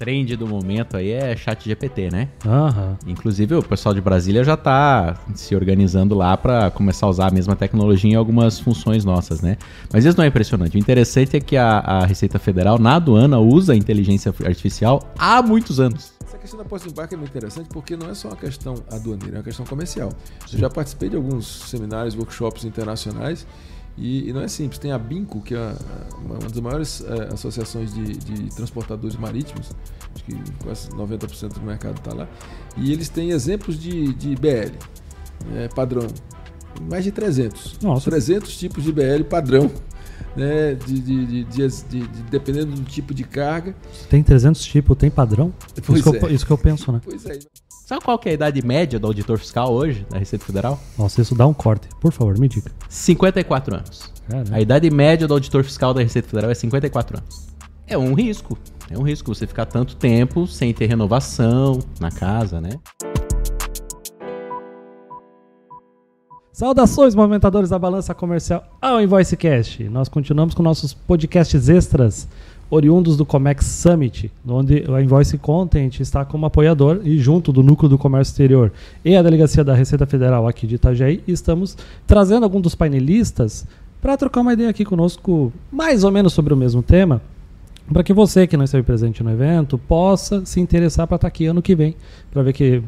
trend do momento aí é chat GPT, né? Aham. Inclusive o pessoal de Brasília já tá se organizando lá para começar a usar a mesma tecnologia em algumas funções nossas, né? Mas isso não é impressionante. O interessante é que a, a Receita Federal na aduana usa a inteligência artificial há muitos anos. Essa questão da posse de embarque é muito interessante porque não é só uma questão aduaneira, é uma questão comercial. Eu já participei de alguns seminários, workshops internacionais e, e não é simples. Tem a BINCO, que é uma, uma das maiores eh, associações de, de transportadores marítimos, acho que quase 90% do mercado está lá, e eles têm exemplos de, de BL, né, padrão, mais de 300. Nossa. 300 tipos de BL padrão. Né, de, de, de- de- de- de- dependendo do tipo de carga. Tem 300 tipos, tem padrão? Pois isso, que eu, é. isso que eu penso, né? Pois é. Sabe qual que é a idade média do auditor fiscal hoje da Receita Federal? Nossa, isso dá um corte. Por favor, me diga. 54 anos. Caramba. A idade média do auditor fiscal da Receita Federal é 54 anos. É um risco. É um risco você ficar tanto tempo sem ter renovação na casa, né? Saudações, movimentadores da balança comercial ao InvoiceCast. Nós continuamos com nossos podcasts extras, oriundos do Comex Summit, onde a Invoice Content está como apoiador e junto do Núcleo do Comércio Exterior e a Delegacia da Receita Federal aqui de Itajaí, estamos trazendo alguns dos painelistas para trocar uma ideia aqui conosco, mais ou menos sobre o mesmo tema, para que você que não esteve presente no evento possa se interessar para estar aqui ano que vem, para ver que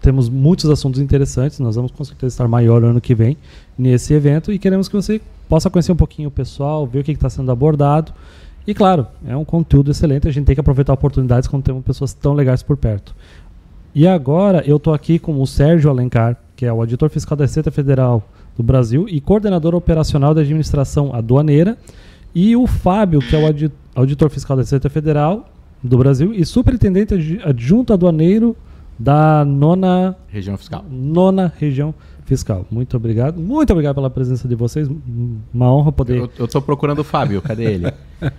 temos muitos assuntos interessantes. Nós vamos com certeza estar maior ano que vem nesse evento e queremos que você possa conhecer um pouquinho o pessoal, ver o que está sendo abordado. E claro, é um conteúdo excelente. A gente tem que aproveitar oportunidades quando temos pessoas tão legais por perto. E agora eu estou aqui com o Sérgio Alencar, que é o auditor fiscal da Receita Federal do Brasil e coordenador operacional da administração aduaneira, e o Fábio, que é o audi- auditor fiscal da Receita Federal do Brasil e superintendente adju- adjunto aduaneiro da nona, Região fiscal. nona região fiscal. Muito obrigado. Muito obrigado pela presença de vocês. Uma honra poder. Eu, eu tô procurando o Fábio, cadê ele?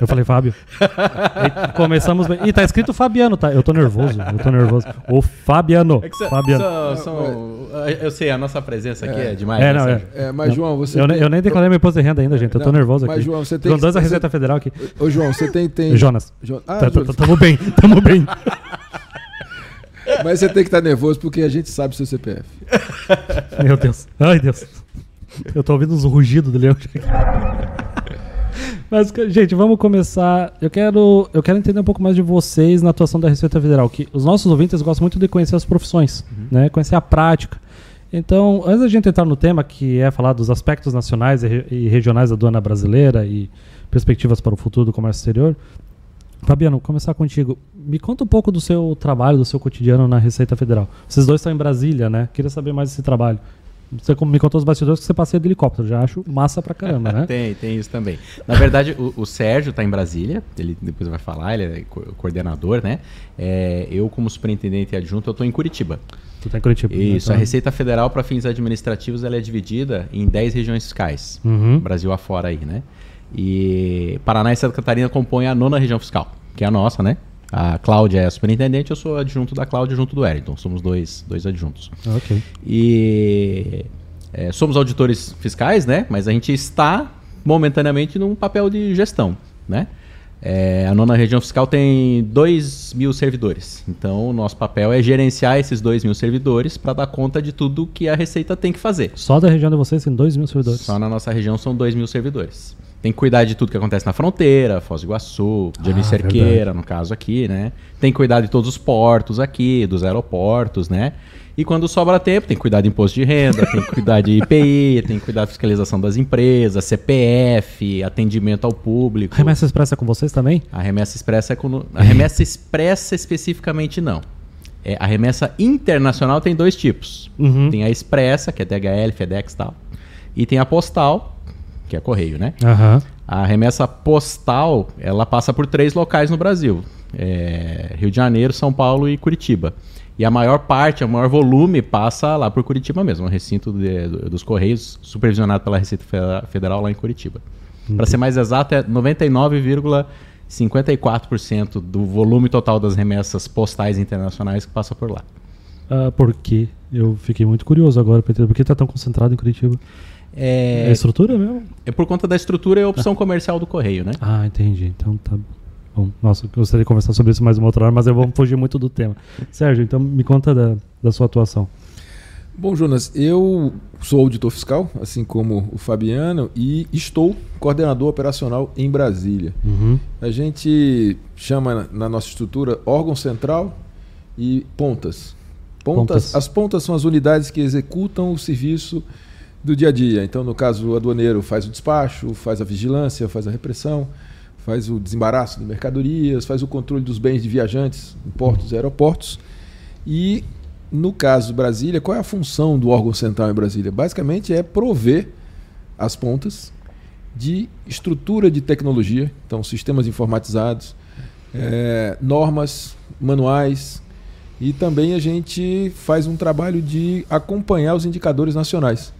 Eu falei, Fábio. E começamos bem. Ih, tá escrito Fabiano, tá? Eu tô nervoso. Eu tô nervoso. O Fabiano. É que são- Fabiano. são- são- eu sei, a nossa presença aqui é, demais. É, né, não, é. É, mas, João, você. Eu, tem- eu nem declarei meu imposto de renda ainda, gente. Eu tô Não, nervoso mas, aqui. João, você tem Com que- dois da você- Receita Federal aqui. Ô, João, você tem. tem... Jonas. Jo- Ah, Tá- tá- Jonas. Tamo bem, tamo bem. Mas você tem que estar nervoso porque a gente sabe seu CPF. Meu Deus. Ai, Deus. Eu tô ouvindo uns rugidos do leão. Mas, gente, vamos começar. Eu quero, eu quero entender um pouco mais de vocês na atuação da Receita Federal. Que os nossos ouvintes gostam muito de conhecer as profissões, né? Conhecer a prática. Então, antes da gente entrar no tema, que é falar dos aspectos nacionais e, re- regionais da aduana brasileira e perspectivas para o futuro do comércio exterior, Fabiano, começar contigo. Me conta um pouco do seu trabalho, do seu cotidiano na Receita Federal. Vocês dois estão em Brasília, né? Queria saber mais desse trabalho. Você me contou os bastidores que você passeia de helicóptero. Já acho massa pra caramba, né? Tem, tem isso também. Na verdade, o, o Sérgio está em Brasília, ele depois vai falar, ele é co- coordenador, né? É, eu, como superintendente adjunto, eu estou em Curitiba. Tu tá em Curitiba. né? Isso, Então- a Receita Federal para fins administrativos ela é dividida em 10 regiões fiscais, Uhum. Brasil afora aí, né? E Paraná e Santa Catarina compõem a nona região fiscal, que é a nossa, né? A Cláudia é a superintendente, eu sou adjunto da Cláudia junto do Wellington, somos dois, dois adjuntos. Ok. E é, somos auditores fiscais, né? Mas a gente está momentaneamente num papel de gestão, né? É, a nona região fiscal tem 2 mil servidores. Então, o nosso papel é gerenciar esses 2 mil servidores para dar conta de tudo que a Receita tem que fazer. Só da região de vocês tem 2 mil servidores. Só na nossa região são 2 mil servidores. Tem que cuidar de tudo que acontece na fronteira, Foz do Iguaçu, Jani Ah, Cerqueira, verdade. no caso aqui, né? Tem que cuidar de todos os portos aqui, dos aeroportos, né? E quando sobra tempo, tem que cuidar de imposto de renda, tem que cuidar de IPI, tem que cuidar da fiscalização das empresas, CPF, atendimento ao público. Remessa Expressa é com vocês também? A remessa expressa é com... A remessa expressa especificamente não. É, a remessa internacional tem dois tipos. Uhum. Tem a expressa, que é DHL, FedEx e tal. E tem a postal, que é correio, né? Aham. A remessa postal, ela passa por três locais no Brasil. É, Rio de Janeiro, São Paulo e Curitiba. E a maior parte, o maior volume passa lá por Curitiba mesmo, no recinto de- do- dos Correios, supervisionado pela Receita Fe- Federal lá em Curitiba. Para ser mais exato, é 99,54% do volume total das remessas postais internacionais que passa por lá. Ah, por quê? Eu fiquei muito curioso agora, Pedro. Por que tá tão concentrado em Curitiba? É, É, estrutura mesmo? é por conta da estrutura e a opção comercial do Correio, né? Ah, entendi. Então tá. Bom, nossa, eu gostaria de conversar sobre isso mais uma outra hora, mas eu vou fugir muito do tema. Sérgio, então me conta da, da sua atuação. Bom, Jonas, eu sou auditor fiscal, assim como o Fabiano, e estou coordenador operacional em Brasília. Uhum. A gente chama na nossa estrutura órgão central e pontas. Pontas, Pontas. As pontas são as unidades que executam o serviço do dia a dia. Então, no caso, o aduaneiro faz o despacho, faz a vigilância, faz a repressão, faz o desembaraço de mercadorias, faz o controle dos bens de viajantes em portos e aeroportos. E, no caso Brasília, qual é a função do órgão central em Brasília? Basicamente é prover as pontas de estrutura de tecnologia, então sistemas informatizados, eh, normas, manuais, e também a gente faz um trabalho de acompanhar os indicadores nacionais,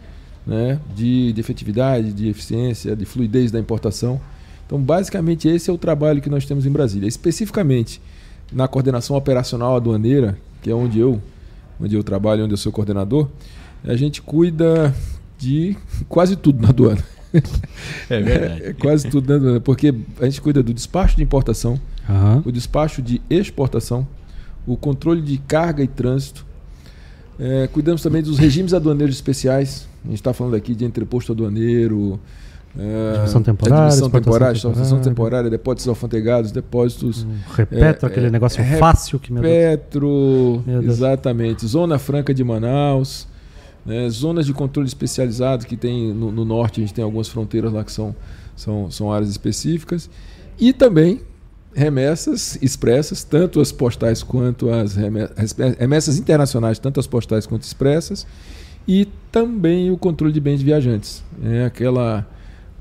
né? de, de efetividade, de eficiência, de fluidez da importação. Então, basicamente, esse é o trabalho que nós temos em Brasília. Especificamente na coordenação operacional aduaneira, que é onde eu, onde eu trabalho, onde eu sou coordenador, a gente cuida de quase tudo na aduana. É verdade. É quase tudo na aduana, porque a gente cuida do despacho de importação, Aham. o despacho de exportação, o controle de carga e trânsito. É, cuidamos também dos regimes aduaneiros especiais. A gente está falando aqui de entreposto aduaneiro, é, Divisão temporária, admissão temporária, exportação temporária. depósitos alfandegados, depósitos Repetro, É, aquele é, negócio é, fácil que me Petro, Meu Deus. exatamente. Zona Franca de Manaus, né, zonas de controle especializado que tem no, no norte, a gente tem algumas fronteiras lá que são, são, são áreas específicas. E também remessas expressas, tanto as postais quanto as reme- respe- remessas internacionais, tanto as postais quanto expressas. E também o controle de bens de viajantes. É aquela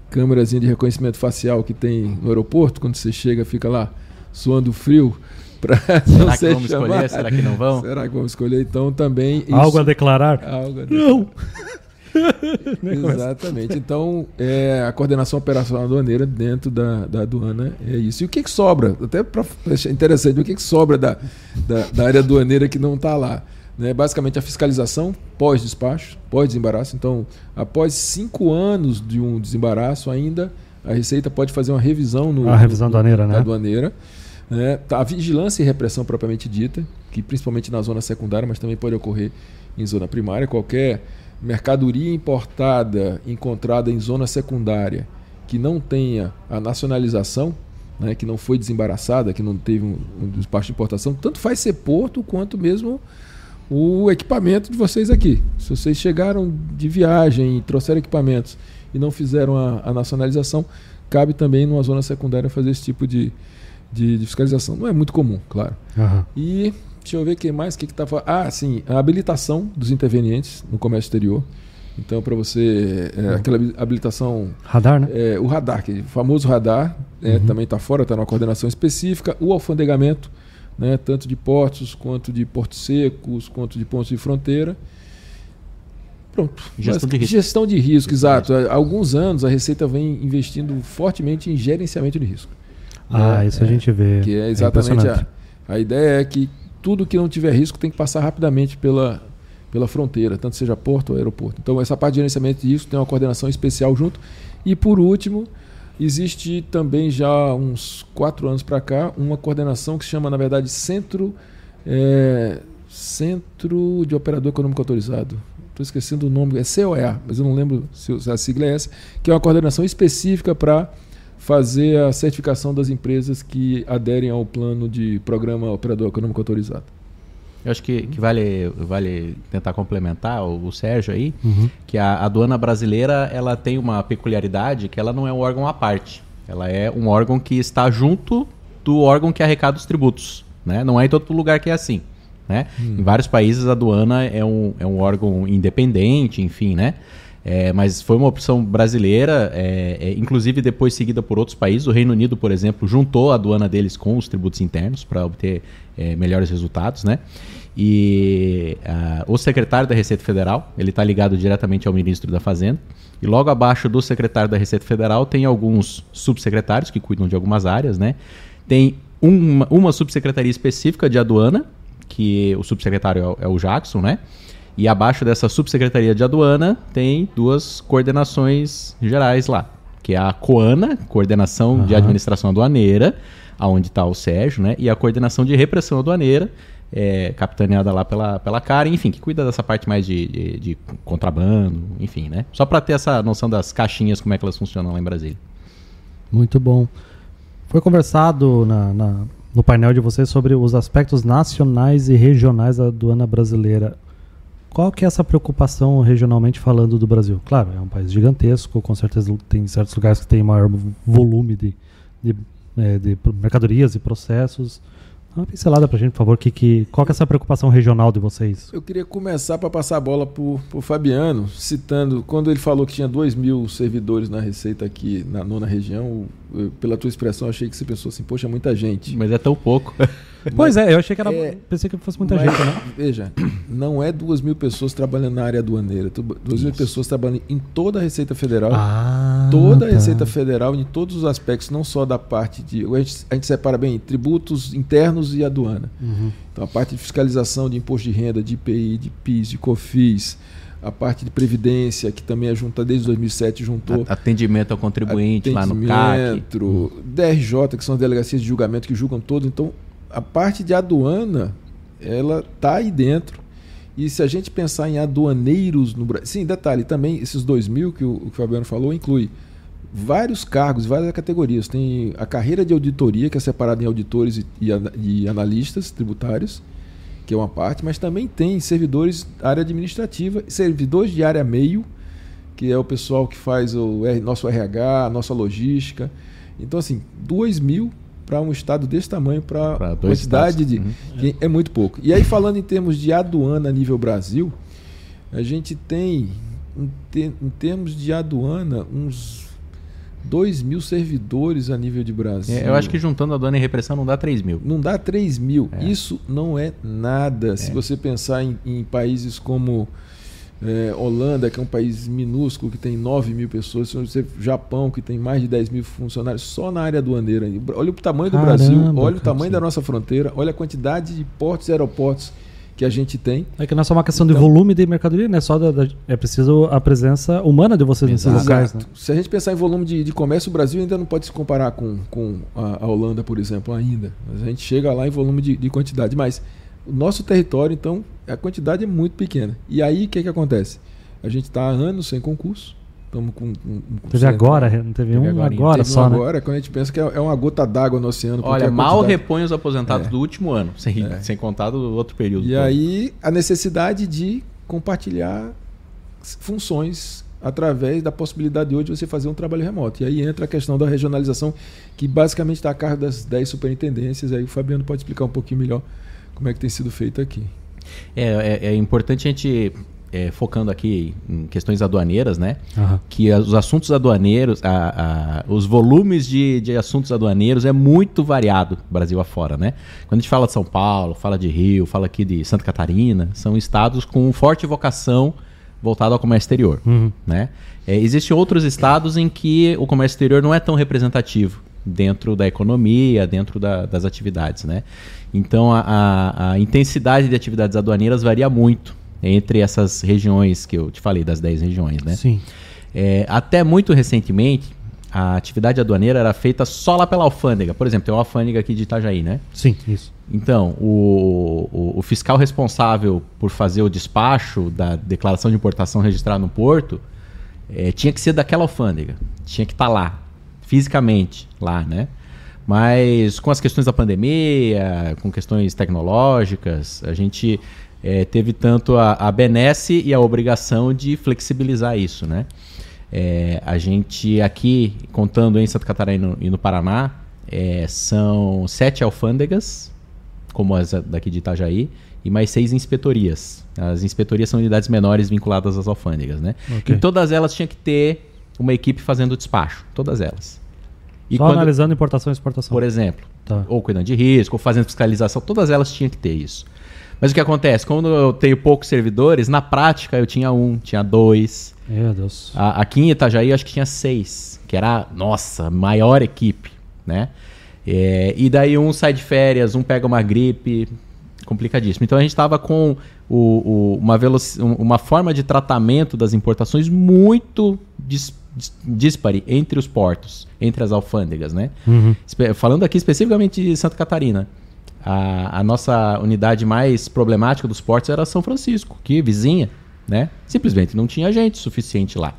câmerazinha de reconhecimento facial que tem no aeroporto, quando você chega, fica lá suando frio para não Será que vamos chamado. escolher? Será que não vão? Será que vamos escolher? Então também isso- Algo a declarar? algo a Não! Exatamente. Então, é, a coordenação operacional aduaneira dentro da, da aduana é isso. E o que, que sobra? Até para interessante, o que, que sobra da, da, da área aduaneira que não está lá? Né? Basicamente, a fiscalização pós-despacho, pós-desembaraço. Então, após cinco anos de um desembaraço, ainda a Receita pode fazer uma revisão no, A revisão no- aduaneira, da né? aduaneira. né? Tá, A vigilância e repressão propriamente dita, que principalmente na zona secundária, mas também pode ocorrer em zona primária. Qualquer mercadoria importada encontrada em zona secundária que não tenha a nacionalização, né, que não foi desembaraçada, que não teve um, um despacho de importação, tanto faz ser porto quanto mesmo o equipamento de vocês aqui. Se vocês chegaram de viagem e trouxeram equipamentos e não fizeram a, a nacionalização, cabe também numa zona secundária fazer esse tipo de, de, de fiscalização. Não é muito comum, claro. Aham. E deixa eu ver o que mais, o que está Ah, sim, a habilitação dos intervenientes no comércio exterior. Então, para você, é, aquela habi- habilitação, Radar, né? é, o radar, que, o famoso radar, é, Uhum. também está fora, está numa coordenação específica. O alfandegamento, né, tanto de portos, quanto de portos secos, quanto de pontos de fronteira. Pronto. Gestão de risco. Gestão de risco, exato. Há alguns anos a Receita vem investindo fortemente em gerenciamento de risco. Ah, É, isso a gente vê. Que é exatamente impressionante. a, a ideia é que tudo que não tiver risco tem que passar rapidamente pela, pela fronteira, tanto seja porto ou aeroporto. Então, essa parte de gerenciamento de risco tem uma coordenação especial junto. E, por último, existe também já uns quatro anos para cá uma coordenação que se chama, na verdade, Centro, é, Centro de Operador Econômico Autorizado. Estou esquecendo o nome, é COEA, mas eu não lembro se a sigla é essa, que é uma coordenação específica para fazer a certificação das empresas que aderem ao plano de programa operador econômico autorizado. Eu acho que, que vale, vale tentar complementar o, o Sérgio aí, Uhum. que a aduana brasileira ela tem uma peculiaridade que ela não é um órgão à parte. Ela é um órgão que está junto do órgão que arrecada os tributos. Né? Não é em todo lugar que é assim. Né? Em vários países a aduana é um, é um órgão independente, enfim, né? É, mas foi uma opção brasileira, é, é, inclusive depois seguida por outros países. O Reino Unido, por exemplo, juntou a aduana deles com os tributos internos para obter é, melhores resultados, né? E ah, o secretário da Receita Federal, ele está ligado diretamente ao ministro da Fazenda. E logo abaixo do secretário da Receita Federal tem alguns subsecretários que cuidam de algumas áreas, né? Tem uma, uma subsecretaria específica de aduana, que o subsecretário é o- é o Jackson, né? E abaixo dessa subsecretaria de aduana tem duas coordenações gerais lá. que é a COANA, Coordenação de Aham. Administração Aduaneira, aonde está o Sérgio, né? E a Coordenação de Repressão Aduaneira, é, capitaneada lá pela, pela Karen, enfim, que cuida dessa parte mais de, de, de contrabando, enfim, né? Só para ter essa noção das caixinhas, como é que elas funcionam lá em Brasília. Muito bom. Foi conversado na- na- no painel de vocês sobre os aspectos nacionais e regionais da aduana brasileira. Qual que é essa preocupação regionalmente falando do Brasil? Claro, é um país gigantesco, com certeza tem certos lugares que tem maior volume de, de, eh, de mercadorias e processos. Dá uma pincelada pra gente, por favor, que, que, qual que é essa preocupação regional de vocês? Eu queria começar para passar a bola para o Fabiano, citando, quando ele falou que tinha 2 mil servidores na Receita aqui na nona região, eu, pela tua expressão, achei que você pensou assim, poxa, muita gente. Mas é tão pouco. Pois é, eu achei que era. É, pensei que fosse muita Mas, gente, né? Veja, não é duas mil pessoas trabalhando na área aduaneira, duas mil pessoas trabalhando em toda a Receita Federal. Ah, toda a. Receita Federal, em todos os aspectos, não só da parte de. A gente, a gente separa bem tributos internos e aduana. Uhum. Então, a parte de fiscalização de imposto de renda, de IPI, de PIS, de COFIS, a parte de previdência, que também é junta desde 2007, juntou. Atendimento ao contribuinte lá no CAC. atendimento, DRJ, que são as delegacias de julgamento que julgam todos. Então, a parte de aduana, ela está aí dentro. E se a gente pensar em aduaneiros no Brasil. Sim, detalhe, também esses 2 mil que o, que o Fabiano falou inclui vários cargos, várias categorias. Tem a carreira de auditoria, que é separada em auditores e, e, ana- analistas tributários, que é uma parte, mas também tem servidores área administrativa, servidores de área meio, que é o pessoal que faz o nosso RH, nossa logística. Então, assim, 2 mil para um estado desse tamanho, para quantidade de. que é muito pouco. E aí, falando em termos de aduana a nível Brasil, a gente tem, em, em termos de aduana, uns 2 mil servidores a nível de Brasil. É, eu acho que juntando a dona e repressão não dá 3 mil. Não dá 3 mil. É. Isso não é nada. Se você pensar em, em países como é, Holanda, que é um país minúsculo, que tem 9 mil pessoas, se você Japão, que tem mais de 10 mil funcionários, só na área aduaneira. Olha o tamanho do Caramba, Brasil, olha o tamanho sim. da nossa fronteira, olha a quantidade de portos e aeroportos que a gente tem. É que não é só uma questão de Então- volume de mercadoria, né? Só da, da- é preciso a presença humana de vocês nesses locais, né? Se a gente pensar em volume de, de comércio, o Brasil ainda não pode se comparar com, com a, a Holanda, por exemplo, ainda. Mas a gente chega lá em volume de, de quantidade. Mas o nosso território, então, a quantidade é muito pequena. E aí, o que, que acontece? A gente está há anos sem concurso. Estamos com, com, com Teve agora, não teve, Teve um agora, agora, Teve um só, né? agora, quando a gente pensa que é é uma gota d'água no oceano. porque Olha, mal quantidade- repõe os aposentados É. do último ano, sem, É. sem contar do outro período. E todo. aí, a necessidade de compartilhar funções através da possibilidade de hoje você fazer um trabalho remoto. E aí entra a questão da regionalização, que basicamente está a cargo das 10 superintendências. Aí o Fabiano pode explicar um pouquinho melhor como é que tem sido feito aqui. É, é, é importante a gente, é, focando aqui em questões aduaneiras, né? Aham. que os assuntos aduaneiros, a- a- os volumes de, de assuntos aduaneiros é muito variado Brasil afora, né? Quando a gente fala de São Paulo, fala de Rio, fala aqui de Santa Catarina, são estados com forte vocação voltada ao comércio exterior, Uhum. né? É, Existem outros estados em que o comércio exterior não é tão representativo dentro da economia, dentro da- das atividades, né? Então a, a- a intensidade de atividades aduaneiras varia muito entre essas regiões que eu te falei, das 10 regiões, né? Sim. É, até muito recentemente, a atividade aduaneira era feita só lá pela alfândega. Por exemplo, tem uma alfândega aqui de Itajaí, né? Sim, isso. Então, o, o- o fiscal responsável por fazer o despacho da declaração de importação registrada no porto eh, tinha que ser daquela alfândega. Tinha que estar lá, fisicamente lá, né? Mas com as questões da pandemia, com questões tecnológicas, a gente eh, teve tanto a, a benesse e a obrigação de flexibilizar isso, né? Eh, a gente aqui, contando em Santa Catarina e no Paraná, eh, são sete alfândegas, como as daqui de Itajaí, e mais seis inspetorias. As inspetorias são unidades menores vinculadas às alfândegas, né? Ok. E todas elas tinham que ter uma equipe fazendo o despacho, todas elas. E Só quando- analisando importação e exportação. por exemplo, Tá. ou cuidando de risco, ou fazendo fiscalização, todas elas tinham que ter isso. Mas o que acontece? Quando eu tenho poucos servidores, na prática eu tinha um, tinha dois. Meu Deus. A- aqui em Itajaí eu acho que tinha seis, que era, nossa, maior equipe, né? É, e daí um sai de férias, um pega uma gripe, complicadíssimo. Então a gente estava com o- o- uma, um- uma forma de tratamento das importações muito dis- dis- dispare entre os portos, entre as alfândegas, né? Uhum. Falando aqui especificamente de Santa Catarina, a, a nossa unidade mais problemática dos portos era São Francisco, que vizinha, né? Simplesmente não tinha gente suficiente lá.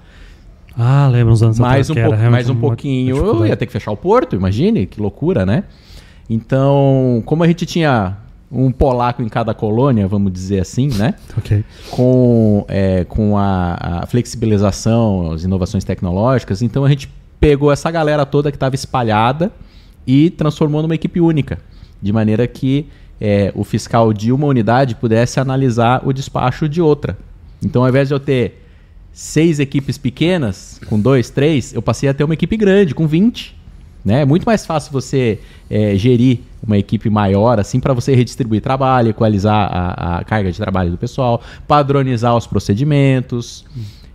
Ah, lembro uns anos mais um, era mais um pouquinho, eu ia ter que fechar o porto, imagine, que loucura, né? Então, como a gente tinha um polaco em cada colônia, vamos dizer assim, né? Ok. com, é, com a, a flexibilização, as inovações tecnológicas. Então a gente pegou essa galera toda que estava espalhada e transformou numa equipe única, de maneira que é, o fiscal de uma unidade pudesse analisar o despacho de outra. Então, ao invés de eu ter seis equipes pequenas, com dois, três, eu passei a ter uma equipe grande, com 20. Né? É muito mais fácil você é, gerir uma equipe maior, assim, para você redistribuir trabalho, equalizar a, a carga de trabalho do pessoal, padronizar os procedimentos.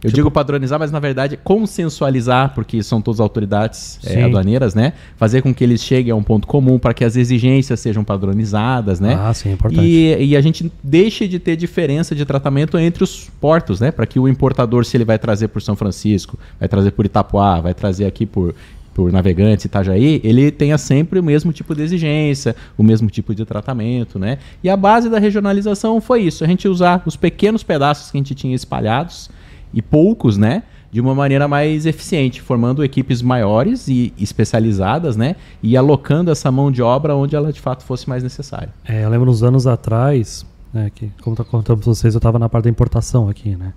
Eu digo padronizar, mas na verdade consensualizar, porque são todas autoridades é, aduaneiras, né? Fazer com que eles cheguem a um ponto comum para que as exigências sejam padronizadas, né? Ah, sim, é importante. E, e a gente deixe de ter diferença de tratamento entre os portos, né? Para que o importador, se ele vai trazer por São Francisco, vai trazer por Itapuá, vai trazer aqui por, por Navegantes, Itajaí, ele tenha sempre o mesmo tipo de exigência, o mesmo tipo de tratamento, né? E a base da regionalização foi isso, a gente usar os pequenos pedaços que a gente tinha espalhados, e poucos, né? De uma maneira mais eficiente, formando equipes maiores e especializadas, né? E alocando essa mão de obra onde ela de fato fosse mais necessária. É, eu lembro uns anos atrás, né, que, como tá contando pra vocês, eu estava na parte da importação aqui, né?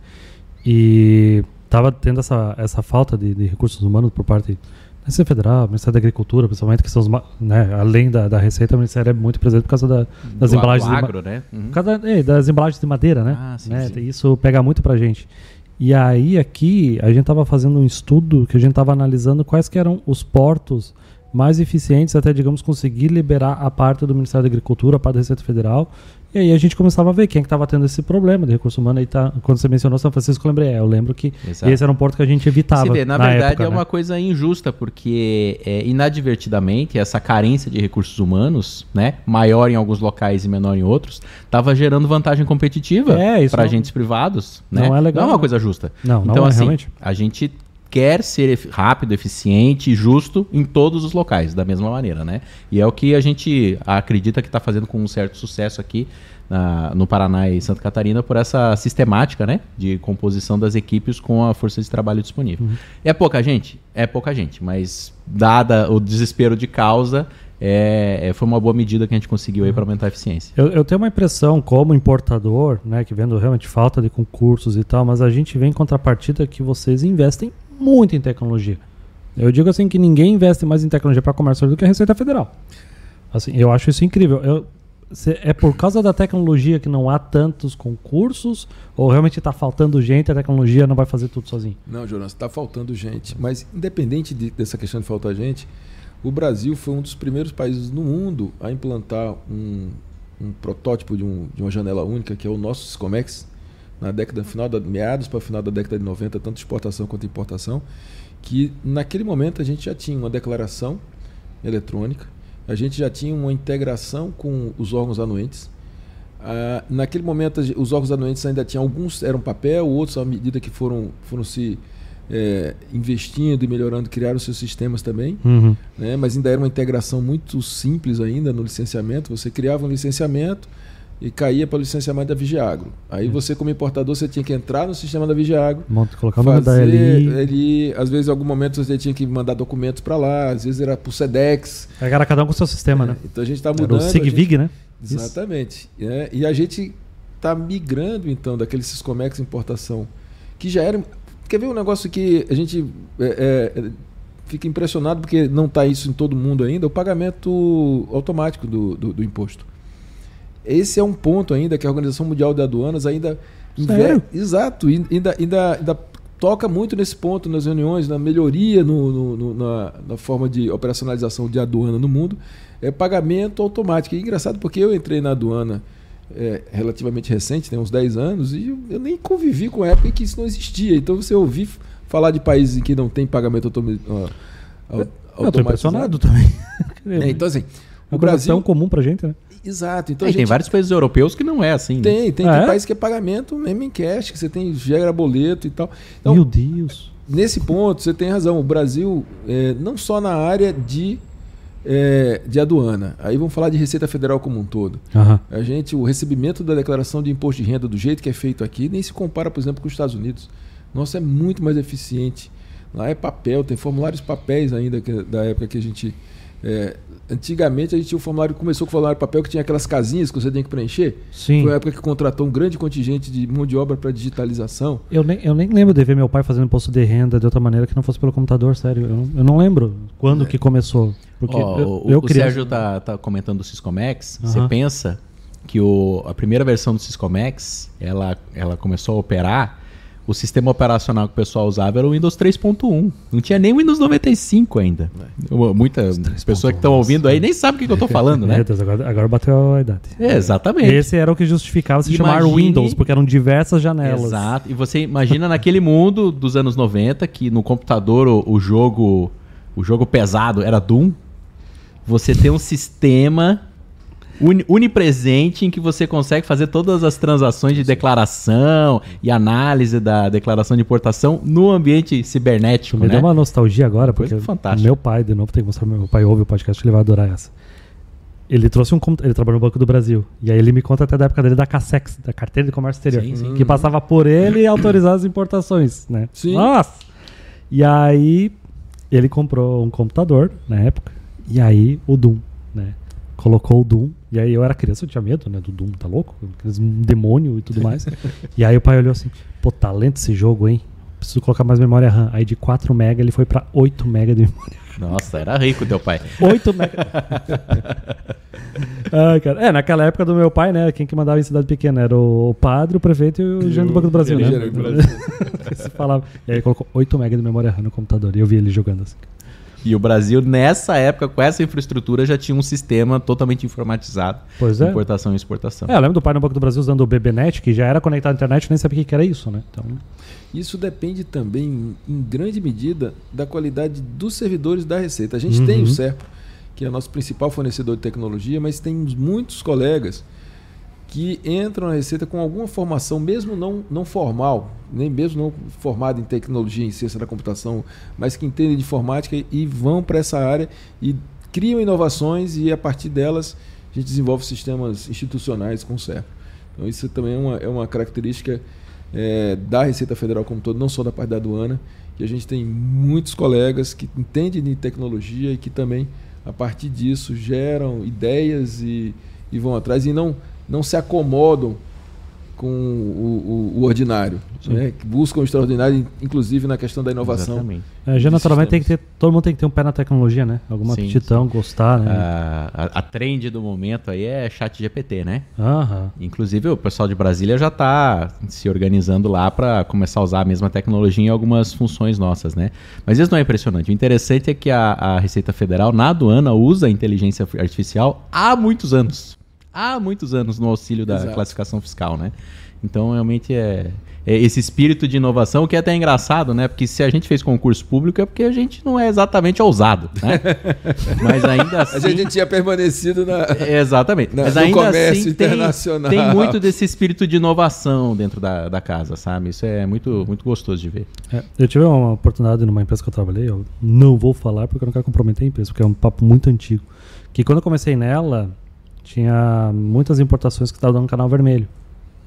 E tava tendo essa, essa falta de, de recursos humanos por parte Receita Federal, Ministério da Agricultura, principalmente, que são os, né, além da, da Receita, o Ministério é muito presente por causa da- das Do- embalagens do de agro, né? Uhum. por causa é, das embalagens de madeira, né? Ah, sim, Né, sim. Isso pega muito pra gente. E aí aqui a gente tava fazendo um estudo que a gente tava analisando quais que eram os portos mais eficientes até, digamos, conseguir liberar a parte do Ministério da Agricultura, a parte da Receita Federal. E aí a gente começava a ver quem é que estava tendo esse problema de recurso humano. Aí tá, quando você mencionou São Francisco, eu lembrei. É, eu lembro que Exato. esse era um porto que a gente evitava. Vê, na, na verdade época, é né? uma coisa injusta, porque é, inadvertidamente essa carência de recursos humanos, né, maior em alguns locais e menor em outros, estava gerando vantagem competitiva É, para não- agentes privados. não né? é legal, Não é uma não. coisa justa. Não, não então, é assim, realmente. a gente quer ser rápido, eficiente e justo em todos os locais, da mesma maneira, né? E é o que a gente acredita que está fazendo com um certo sucesso aqui na- no Paraná e Santa Catarina por essa sistemática, né? De composição das equipes com a força de trabalho disponível. É pouca gente? É pouca gente, mas dada o desespero de causa, é, é- foi uma boa medida que a gente conseguiu aí para aumentar a eficiência. Eu, eu tenho uma impressão como importador, né, que vendo realmente falta de concursos e tal, mas a gente vê em contrapartida que vocês investem muito em tecnologia. Eu digo assim que ninguém investe mais em tecnologia para comércio do que a Receita Federal. Assim, eu acho isso incrível. Eu- cê- é por causa da tecnologia que não há tantos concursos ou realmente está faltando gente, a tecnologia não vai fazer tudo sozinho? Não, Jonas, está faltando gente. Mas independente de- dessa questão de faltar gente, o Brasil foi um dos primeiros países no mundo a implantar um, um protótipo de, um- de uma janela única, que é o nosso Siscomex, na década final da meados para o final da década de 90, tanto exportação quanto importação, que naquele momento a gente já tinha uma declaração eletrônica, a gente já tinha uma integração com os órgãos anuentes. Ah, naquele momento, os órgãos anuentes ainda tinham alguns eram papel, outros, à medida que foram, foram se eh, investindo e melhorando, criaram seus sistemas também. Uhum. Né? Mas ainda era uma integração muito simples ainda no licenciamento. Você criava um licenciamento e caía para o licenciamento da Vigiagro. Aí você, como importador, você tinha que entrar no sistema da Vigiagro, Monta- Colocar o fazer LI. ali, às vezes, em algum momento você tinha que mandar documentos para lá, às vezes era por SEDEX. Era cada um com o seu sistema, né? Então a gente está Era mudando. o a gente- SIGVIG, né? Exatamente. É, e a gente está migrando, então, daquele Siscomex importação, que já era. Quer ver um negócio que a gente é, é, fica impressionado, porque não está isso em todo mundo ainda, o pagamento automático do, do, do imposto. Esse é um ponto ainda que a Organização Mundial de Aduanas ainda. Sério? Exato, ainda, ainda, ainda toca muito nesse ponto nas reuniões, na melhoria no, no- no- na, na forma de operacionalização de aduana no mundo, é pagamento automático. E é engraçado porque eu entrei na aduana é, relativamente recente, tem uns 10 anos, e eu, eu nem convivi com a época em que isso não existia. Então você ouvir falar de países em que não tem pagamento automi- ó, au- Eu automatizado. impressionado também. É, então, assim, o Brasil. tão comum pra gente, né? Exato. Então, É, a Tem gente vários países europeus que não é assim. né? tem, tem, Ah, tem é? país que é pagamento mesmo em cash, que você tem gera boleto e tal. Então, Meu Deus. nesse ponto, você tem razão. O Brasil, é, não só na área de, é, de aduana, aí vamos falar de Receita Federal como um todo. Aham. A gente, o recebimento da declaração de imposto de renda do jeito que é feito aqui, nem se compara, por exemplo, com os Estados Unidos. Nossa, é muito mais eficiente. Lá é papel, tem formulários papéis ainda que- da época que a gente. É, antigamente a gente tinha o formulário, começou com o formulário papel que tinha aquelas casinhas que você tem que preencher. Sim. Foi a época que contratou um grande contingente de mão de obra para digitalização. Eu nem, eu nem lembro de ver meu pai fazendo imposto de renda de outra maneira que não fosse pelo computador, sério. Eu não, eu não lembro quando que começou. Porque Ó, eu, o, eu o Sérgio tá, tá comentando do Syscomex. Você Aham. pensa que o, a primeira versão do Syscomex, ela, ela começou a operar, o sistema operacional que o pessoal usava era o Windows 3.1. Não tinha nem o Windows 95 ainda. Muitas pessoas que estão ouvindo aí nem sabem o que, que eu tô falando, né? Meu Deus, agora, agora bateu a idade. É, exatamente. Esse era o que justificava se chamar Imagine- Windows, porque eram diversas janelas. Exato. E você imagina naquele mundo dos anos 90 que no computador o, o jogo o jogo pesado era Doom. Você tem um sistema uni- unipresente em que você consegue fazer todas as transações de declaração e análise da declaração de importação no ambiente cibernético, Me né? deu uma nostalgia agora, porque Coisa fantástica. meu pai, de novo, tem que mostrar meu pai ouve o podcast, ele vai adorar essa. Ele trouxe um ele trabalhou no Banco do Brasil. E aí ele me conta até da época dele da Cassex, da Carteira de Comércio Exterior, Sim, sim. que passava por ele e autorizava as importações, né? Sim. Nossa! E aí ele comprou um computador na época, e aí o Doom, né? Colocou o Doom, e aí eu era criança, eu tinha medo, né, do Doom, tá louco? Aqueles demônio e tudo mais. e aí o pai olhou assim, pô, tá lento esse jogo, hein? Preciso colocar mais memória RAM. Aí de 4 MB ele foi pra 8 MB de memória. Nossa, era rico teu pai. 8 MB. Ai, cara. É, naquela época do meu pai, né? Quem que mandava em cidade pequena era o padre, o prefeito e o gerente do Banco do Brasil, né? Brasil. Se falava. E aí ele colocou 8 MB de memória RAM no computador. E eu vi ele jogando assim. E o Brasil, nessa época, com essa infraestrutura, já tinha um sistema totalmente informatizado Pois de é. importação e exportação. É, eu lembro do pai no Banco do Brasil usando o BBNet, que já era conectado à internet, eu nem sabia o que era isso, né? Então, Isso depende também, em grande medida, da qualidade dos servidores da Receita. A gente tem Uhum. o SERPO, que é o nosso principal fornecedor de tecnologia, mas tem muitos colegas que entram na Receita com alguma formação, mesmo não, não formal, nem mesmo não formado em tecnologia, em ciência da computação, mas que entendem de informática e vão para essa área e criam inovações e a partir delas a gente desenvolve sistemas institucionais com o. Então isso também é uma, é uma característica é, da Receita Federal como todo, não só da parte da aduana, que a gente tem muitos colegas que entendem de tecnologia e que também, a partir disso, geram ideias e, e vão atrás e não, não se acomodam com o, o- o ordinário, né? que buscam o extraordinário, inclusive na questão da inovação. Exatamente. é, já naturalmente tem que ter. Todo mundo tem que ter um pé na tecnologia, né? Alguma Sim, aptidão, gostar, né? A, a, a trend do momento aí é chat GPT, né? Aham. Inclusive o pessoal de Brasília já está se organizando lá para começar a usar a mesma tecnologia em algumas funções nossas, né? Mas isso não é impressionante. O interessante é que a, a Receita Federal na aduana usa a inteligência artificial há muitos anos. Há muitos anos no auxílio da Exato. classificação fiscal, né? Então realmente é, é esse espírito de inovação que é até engraçado, né? Porque se a gente fez concurso público é porque a gente não é exatamente ousado, né? Mas ainda A assim gente tinha permanecido na. é, Exatamente. Na- Mas no ainda comércio assim tem, internacional. tem muito desse espírito de inovação dentro da, da casa, sabe? Isso é muito, muito gostoso de ver. É, eu tive uma oportunidade numa empresa que eu trabalhei, eu não vou falar porque eu não quero comprometer a empresa, porque é um papo muito antigo. Que quando eu comecei nela, tinha muitas importações que estavam dando canal vermelho.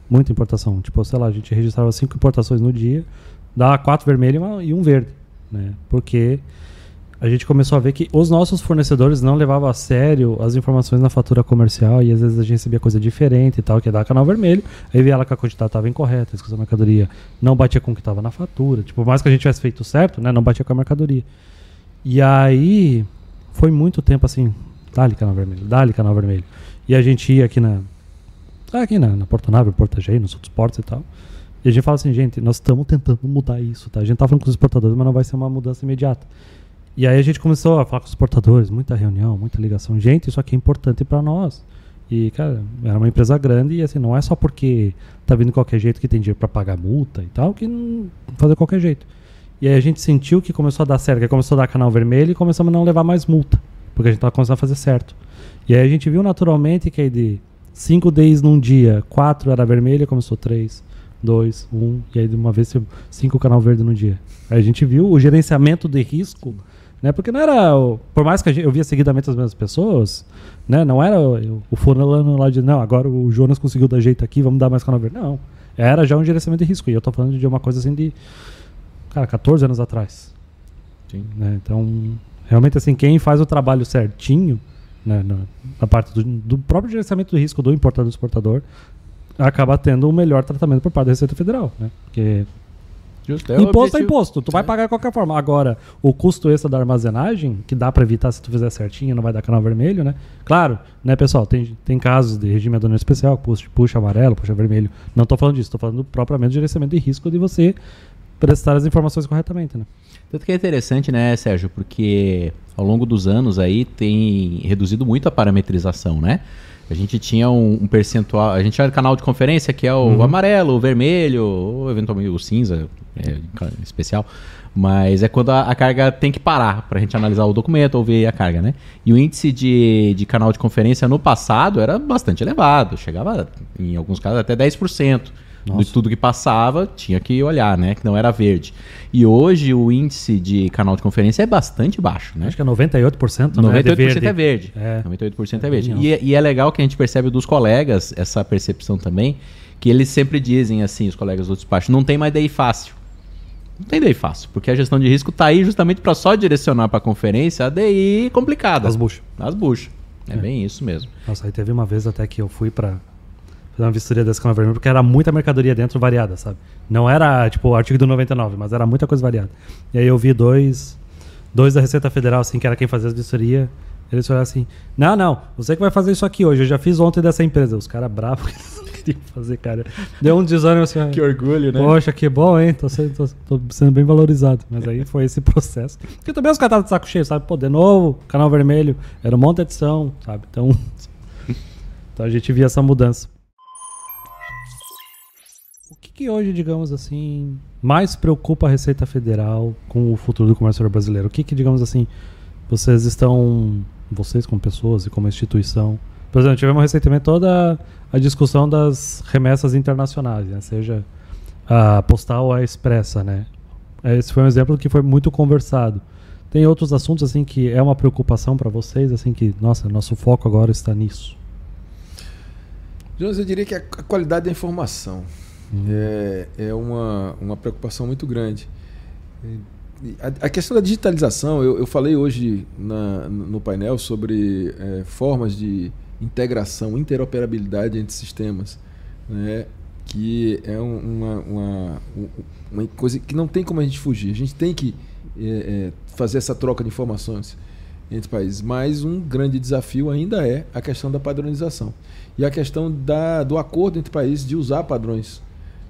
Muita importação. Tipo, sei lá, a gente registrava cinco importações no dia, dava quatro vermelhos e um verde. Né? Porque a gente começou a ver que os nossos fornecedores não levavam a sério as informações na fatura comercial e às vezes a gente recebia coisa diferente e tal, que ia dar canal vermelho, aí via lá que a quantidade estava incorreta, a mercadoria não batia com o que estava na fatura, tipo, mais que a gente tivesse feito certo, né, não batia com a mercadoria. E aí foi muito tempo assim, dá-lhe canal vermelho, dá-lhe canal vermelho. E a gente ia aqui na aqui na, na Porto Nave, Porto G, nos outros portos e tal. E a gente fala assim, gente, nós estamos tentando mudar isso, tá? A gente tá falando com os exportadores, mas não vai ser uma mudança imediata. E aí a gente começou a falar com os exportadores, muita reunião, muita ligação. Gente, isso aqui é importante para nós. E, cara, era uma empresa grande e assim, não é só porque tá vindo de qualquer jeito que tem dinheiro para pagar multa e tal, que não fazer qualquer jeito. E aí a gente sentiu que começou a dar certo, que começou a dar canal vermelho e começamos a não levar mais multa, porque a gente tava começando a fazer certo. E aí a gente viu naturalmente que aí de 5 days num dia, 4 era vermelho, começou 3, dois, um, e aí de uma vez cinco canal verde no dia. Aí a gente viu o gerenciamento de risco, né? Porque não era, o- por mais que gente- eu via seguidamente as mesmas pessoas, né? Não era o, o lá de, não, agora o Jonas conseguiu dar jeito aqui, vamos dar mais canal verde. Não, era já um gerenciamento de risco. E eu tô falando de uma coisa assim de, cara, 14 anos atrás. Sim. né? Então, realmente assim, quem faz o trabalho certinho, né, na, na parte do, do próprio gerenciamento do risco do importador e do exportador, acaba tendo um melhor tratamento por parte da Receita Federal, né? Porque Justo. É o imposto é imposto, tu vai pagar de qualquer forma. Agora, o custo extra da armazenagem, que dá para evitar se tu fizer certinho, não vai dar canal vermelho, né? Claro, né, pessoal, tem, tem casos de regime aduaneiro especial, puxa, puxa amarelo, puxa vermelho. Não tô falando disso, tô falando propriamente do gerenciamento de risco de você prestar as informações corretamente, né? Tanto que é interessante, né, Sérgio? Porque ao longo dos anos aí tem reduzido muito a parametrização, né? A gente tinha um, um percentual, a gente tinha um canal de conferência que é o amarelo, o vermelho, ou eventualmente o cinza, é, especial. Mas é quando a, a carga tem que parar para a gente analisar o documento ou ver a carga, né? E o índice de, de canal de conferência no passado era bastante elevado, chegava em alguns casos até 10%. De Nossa. tudo que passava, tinha que olhar, né? Que não era verde. E hoje o índice de canal de conferência é bastante baixo, né? Acho que é 98%, né? 98% de verde. é verde. É. 98% é verde. E, é- e é legal que a gente percebe dos colegas essa percepção também, que eles sempre dizem assim, os colegas do despacho, não tem mais DI fácil. Não tem DI fácil, porque a gestão de risco está aí justamente para só direcionar para a conferência a DI complicada. As buchas. As buchas. É, bem isso mesmo. Nossa, aí teve uma vez até que eu fui pra fazer uma vistoria desse canal vermelho, porque era muita mercadoria dentro variada, sabe? Não era, tipo, o artigo do 99, mas era muita coisa variada. E aí eu vi dois, dois da Receita Federal, assim, que era quem fazia as vistoria. Eles falaram assim, não, não, você que vai fazer isso aqui hoje, eu já fiz ontem dessa empresa. Os caras bravos, eles não queriam fazer, cara. Deu um desânimo assim, ó, orgulho, Poxa, que bom, hein? Tô sendo, tô- tô sendo bem valorizado. Mas aí foi esse processo. Porque também os caras estavam de saco cheio, sabe? Pô, de novo, canal vermelho, era um monte de edição, sabe? Então, então a gente via essa mudança. Que, hoje, digamos assim, mais preocupa a Receita Federal com o futuro do comércio brasileiro? O que, que digamos assim, vocês estão, vocês como pessoas e como instituição, por exemplo, tivemos recentemente toda a discussão das remessas internacionais, né? seja a postal ou a expressa, né? Esse foi um exemplo que foi muito conversado. Tem outros assuntos assim que é uma preocupação para vocês, assim que, nossa, nosso foco agora está nisso. Jonas, eu diria que a qualidade da informação é, é uma, uma preocupação muito grande. A, a questão da digitalização, eu, eu falei hoje na- no painel sobre é, formas de integração, interoperabilidade entre sistemas, né, que é um- uma, uma, um- uma coisa que não tem como a gente fugir. A gente tem que é, é, fazer essa troca de informações entre países. Mas um grande desafio ainda é a questão da padronização e a questão da, do acordo entre países de usar padrões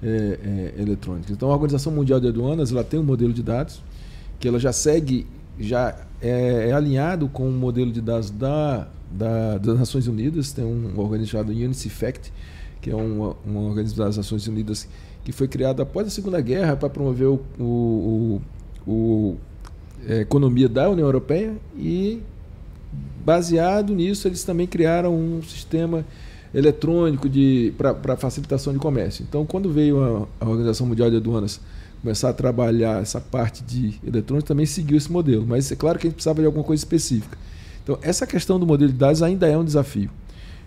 é, é, eletrônicos. Então, a Organização Mundial de Aduanas ela tem um modelo de dados que ela já segue, já é, é alinhado com o modelo de dados da, da- das Nações Unidas. Tem um organismo chamado UNICEFACT, que é um, um organismo das Nações Unidas que foi criado após a Segunda Guerra para promover o, o, o, o é, economia da União Europeia e baseado nisso eles também criaram um sistema eletrônico para facilitação de comércio. Então, quando veio a, a Organização Mundial de Aduanas começar a trabalhar essa parte de eletrônico, também seguiu esse modelo. Mas é claro que a gente precisava de alguma coisa específica. Então, essa questão do modelo de dados ainda é um desafio.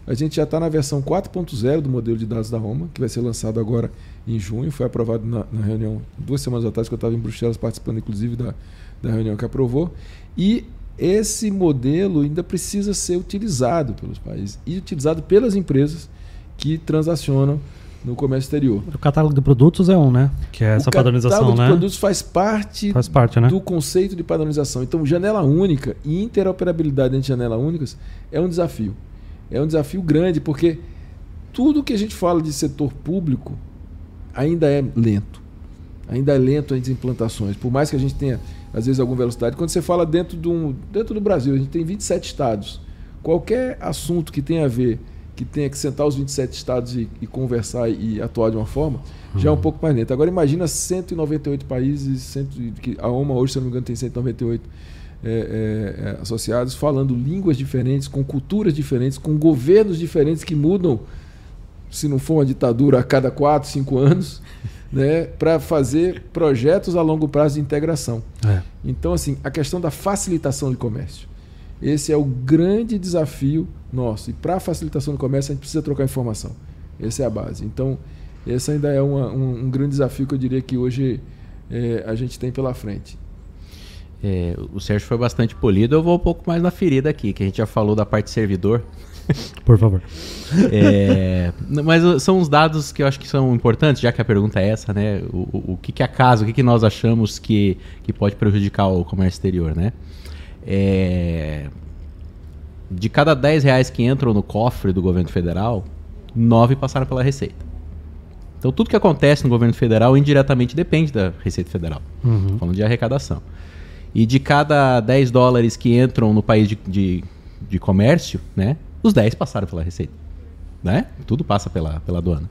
A gente já está na versão 4.0 do modelo de dados da Roma, que vai ser lançado agora em junho. Foi aprovado na, na reunião duas semanas atrás, que eu estava em Bruxelas participando, inclusive, da, da reunião que aprovou. E esse modelo ainda precisa ser utilizado pelos países e utilizado pelas empresas que transacionam no comércio exterior. O catálogo de produtos é um, né? Que é essa o padronização, catálogo de né? produtos faz parte Faz parte, né? do conceito de padronização. Então, janela única e interoperabilidade entre janelas únicas é um desafio. É um desafio grande, porque tudo que a gente fala de setor público ainda é lento. Ainda é lento as implantações. Por mais que a gente tenha, às vezes, alguma velocidade. Quando você fala dentro do, dentro do Brasil, a gente tem 27 estados. Qualquer assunto que tenha a ver, que tenha que sentar os 27 estados e, e conversar e atuar de uma forma, já é um pouco mais lento. Agora imagina 198 países, cento, que a OMA hoje, se não me engano, tem 198 é, é, é, associados, falando línguas diferentes, com culturas diferentes, com governos diferentes que mudam se não for uma ditadura, a cada quatro, cinco anos, né, para fazer projetos a longo prazo de integração. É. Então, assim, a questão da facilitação de comércio. Esse é o grande desafio nosso. E para a facilitação do comércio, a gente precisa trocar informação. Essa é a base. Então, esse ainda é uma, um, um, grande desafio que eu diria que hoje é, a gente tem pela frente. É, o Sérgio foi bastante polido, eu vou um pouco mais na ferida aqui, que a gente já falou da parte servidor. Por favor. É, mas são os dados que eu acho que são importantes, já que a pergunta é essa, né? O, o, o que, que é caso, o que, que nós achamos que, que pode prejudicar o comércio exterior, né? É, de cada 10 reais que entram no cofre do governo federal, 9 passaram pela Receita. Então tudo que acontece no governo federal indiretamente depende da Receita Federal. Uhum. Falando de arrecadação. E de cada 10 dólares que entram no país de, de, de comércio, né, os 10 passaram pela Receita. Né? Tudo passa pela, pela aduana.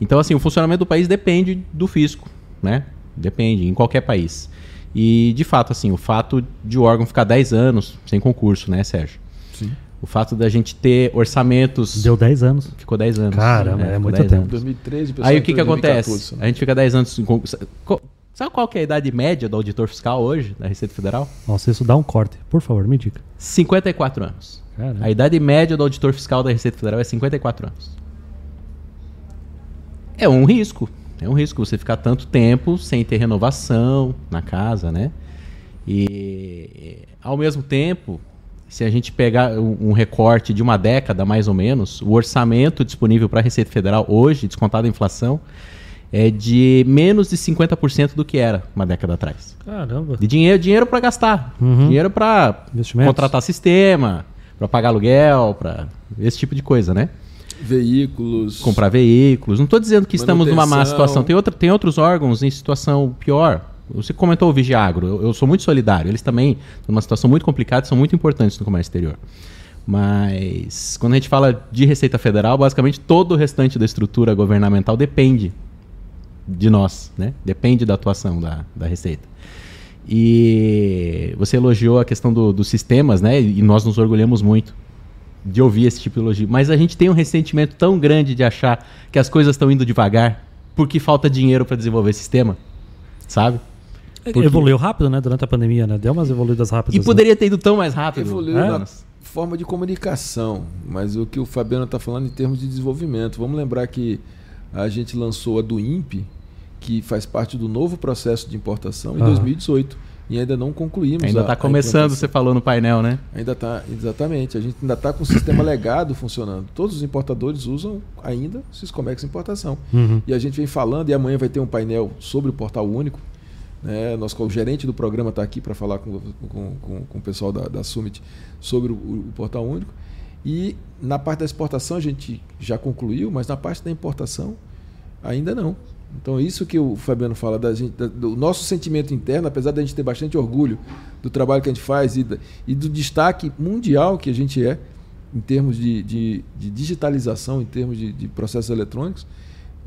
Então, assim, o funcionamento do país depende do fisco, né? Depende, em qualquer país. E, de fato, assim, o fato de o órgão ficar 10 anos sem concurso, né, Sérgio? Sim. O fato da gente ter orçamentos. Deu 10 anos. Ficou 10 anos. Caramba, é, é muito tempo. Anos. 2013, Aí o que, que acontece? A gente fica 10 anos sem concurso. Sabe qual é a idade média do auditor fiscal hoje, da Receita Federal? Nossa, isso dá um corte. Por favor, me diga. 54 anos. Caramba. A idade média do auditor fiscal da Receita Federal é 54 anos. É um risco. É um risco você ficar tanto tempo sem ter renovação na casa, né? E ao mesmo tempo, se a gente pegar um recorte de uma década mais ou menos, o orçamento disponível para a Receita Federal hoje, descontado a inflação, é de menos de 50% do que era uma década atrás. Caramba. De dinheiro, dinheiro para gastar, uhum. dinheiro para contratar sistema, para pagar aluguel, para esse tipo de coisa, né? Veículos. Comprar veículos. Não estou dizendo que estamos numa má situação. Tem, outra, tem outros órgãos em situação pior. Você comentou o Vigiagro. Eu, eu sou muito solidário. Eles também estão numa situação muito complicada são muito importantes no comércio exterior. Mas quando a gente fala de Receita Federal, basicamente todo o restante da estrutura governamental depende de nós, né? Depende da atuação da, da Receita. E você elogiou a questão do, dos sistemas, né? E nós nos orgulhamos muito de ouvir esse tipo de elogio. Mas a gente tem um ressentimento tão grande de achar que as coisas estão indo devagar porque falta dinheiro para desenvolver sistema, sabe? É, porque... Evoluiu rápido, né? Durante a pandemia, né? Deu umas evoluídas rápidas. E né? poderia ter ido tão mais rápido. Evoluiu é? na forma de comunicação, mas o que o Fabiano está falando em termos de desenvolvimento. Vamos lembrar que a gente lançou a do INPE, que faz parte do novo processo de importação, em 2018. E ainda não concluímos. Ainda está começando, você falou no painel, né? Ainda está, exatamente. A gente ainda está com o sistema legado funcionando. Todos os importadores usam ainda o Syscomex Importação. Uhum. E a gente vem falando, e amanhã vai ter um painel sobre o portal único. Né? Nosso, o gerente do programa está aqui para falar com, com, com, com, o pessoal da, da Summit sobre o, o portal único. E na parte da exportação a gente já concluiu, mas na parte da importação ainda não. Então, isso que o Fabiano fala da gente, do nosso sentimento interno, apesar da gente ter bastante orgulho do trabalho que a gente faz e, da, e do destaque mundial que a gente é, em termos de, de, de digitalização, em termos de, de, processos eletrônicos,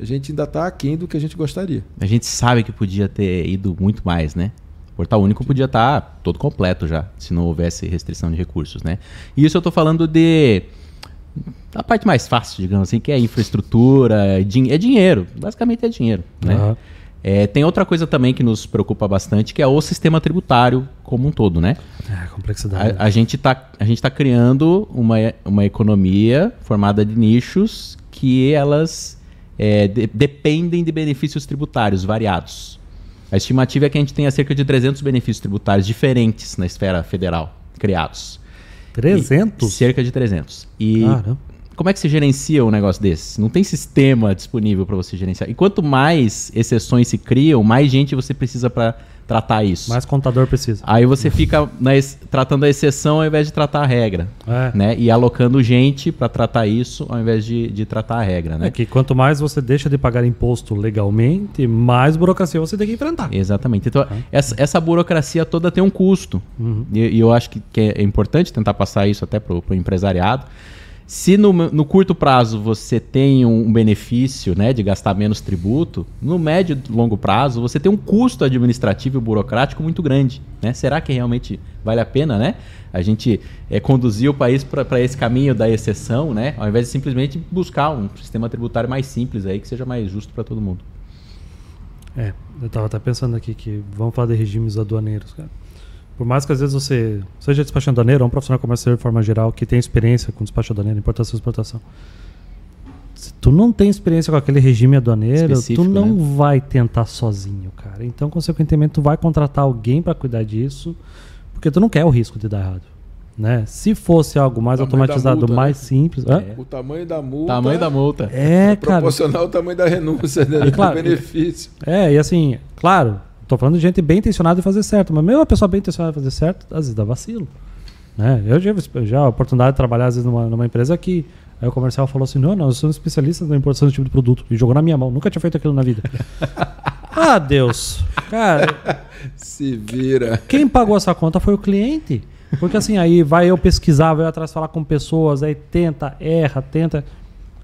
a gente ainda está aquém do que a gente gostaria. A gente sabe que podia ter ido muito mais, né? O Portal Único podia estar tá todo completo já, se não houvesse restrição de recursos, né? E isso eu estou falando de a parte mais fácil, digamos assim, que é infraestrutura, é, din é dinheiro. Basicamente é dinheiro. Né? Uhum. É, tem outra coisa também que nos preocupa bastante, que é o sistema tributário como um todo, né? É, complexidade. A, a gente está tá criando uma, uma economia formada de nichos que elas é, de, dependem de benefícios tributários variados. A estimativa é que a gente tenha cerca de 300 benefícios tributários diferentes na esfera federal criados. 300? E, cerca de 300. E Caramba. como é que se gerencia um negócio desse? Não tem sistema disponível para você gerenciar. E quanto mais exceções se criam, mais gente você precisa para tratar isso. Mais contador precisa. Aí você fica tratando a exceção ao invés de tratar a regra. É. Né? E alocando gente para tratar isso ao invés de, de tratar a regra. Né? É que quanto mais você deixa de pagar imposto legalmente, mais burocracia você tem que enfrentar. Exatamente. Então, é. essa, essa, burocracia toda tem um custo. Uhum. E, e, eu acho que, que, é importante tentar passar isso até para o empresariado. Se no, no curto prazo você tem um benefício né, de gastar menos tributo, no médio e longo prazo você tem um custo administrativo e burocrático muito grande. Né? Será que realmente vale a pena né? a gente é, conduzir o país para esse caminho da exceção, né? ao invés de simplesmente buscar um sistema tributário mais simples aí, que seja mais justo para todo mundo? É, eu estava até pensando aqui que vamos falar de regimes aduaneiros, cara. Por mais que às vezes você seja despachante aduaneiro ou um profissional comercial de forma geral que tem experiência com despacho aduaneiro, importação e exportação. Se tu não tem experiência com aquele regime aduaneiro, Específico, tu não né? vai tentar sozinho, cara. Então, consequentemente, tu vai contratar alguém para cuidar disso, porque tu não quer o risco de dar errado. Né? Se fosse algo mais automatizado, multa, mais né? simples. É. O tamanho da multa Tamanho da multa. É, é cara. proporcional ao tamanho da renúncia, né? E claro, do benefício. É, e assim, claro, tô falando de gente bem intencionada em fazer certo, mas mesmo a pessoa bem intencionada em fazer certo, às vezes dá vacilo. Né? Eu já tive já a oportunidade de trabalhar, às vezes, numa, numa empresa que aí o comercial falou assim: não, nós somos especialistas na importação desse tipo de produto. E jogou na minha mão, nunca tinha feito aquilo na vida. ah, Deus. Cara, Se vira. quem pagou essa conta foi o cliente. Porque assim, aí vai eu pesquisar, vai eu atrás falar com pessoas, aí tenta, erra, tenta.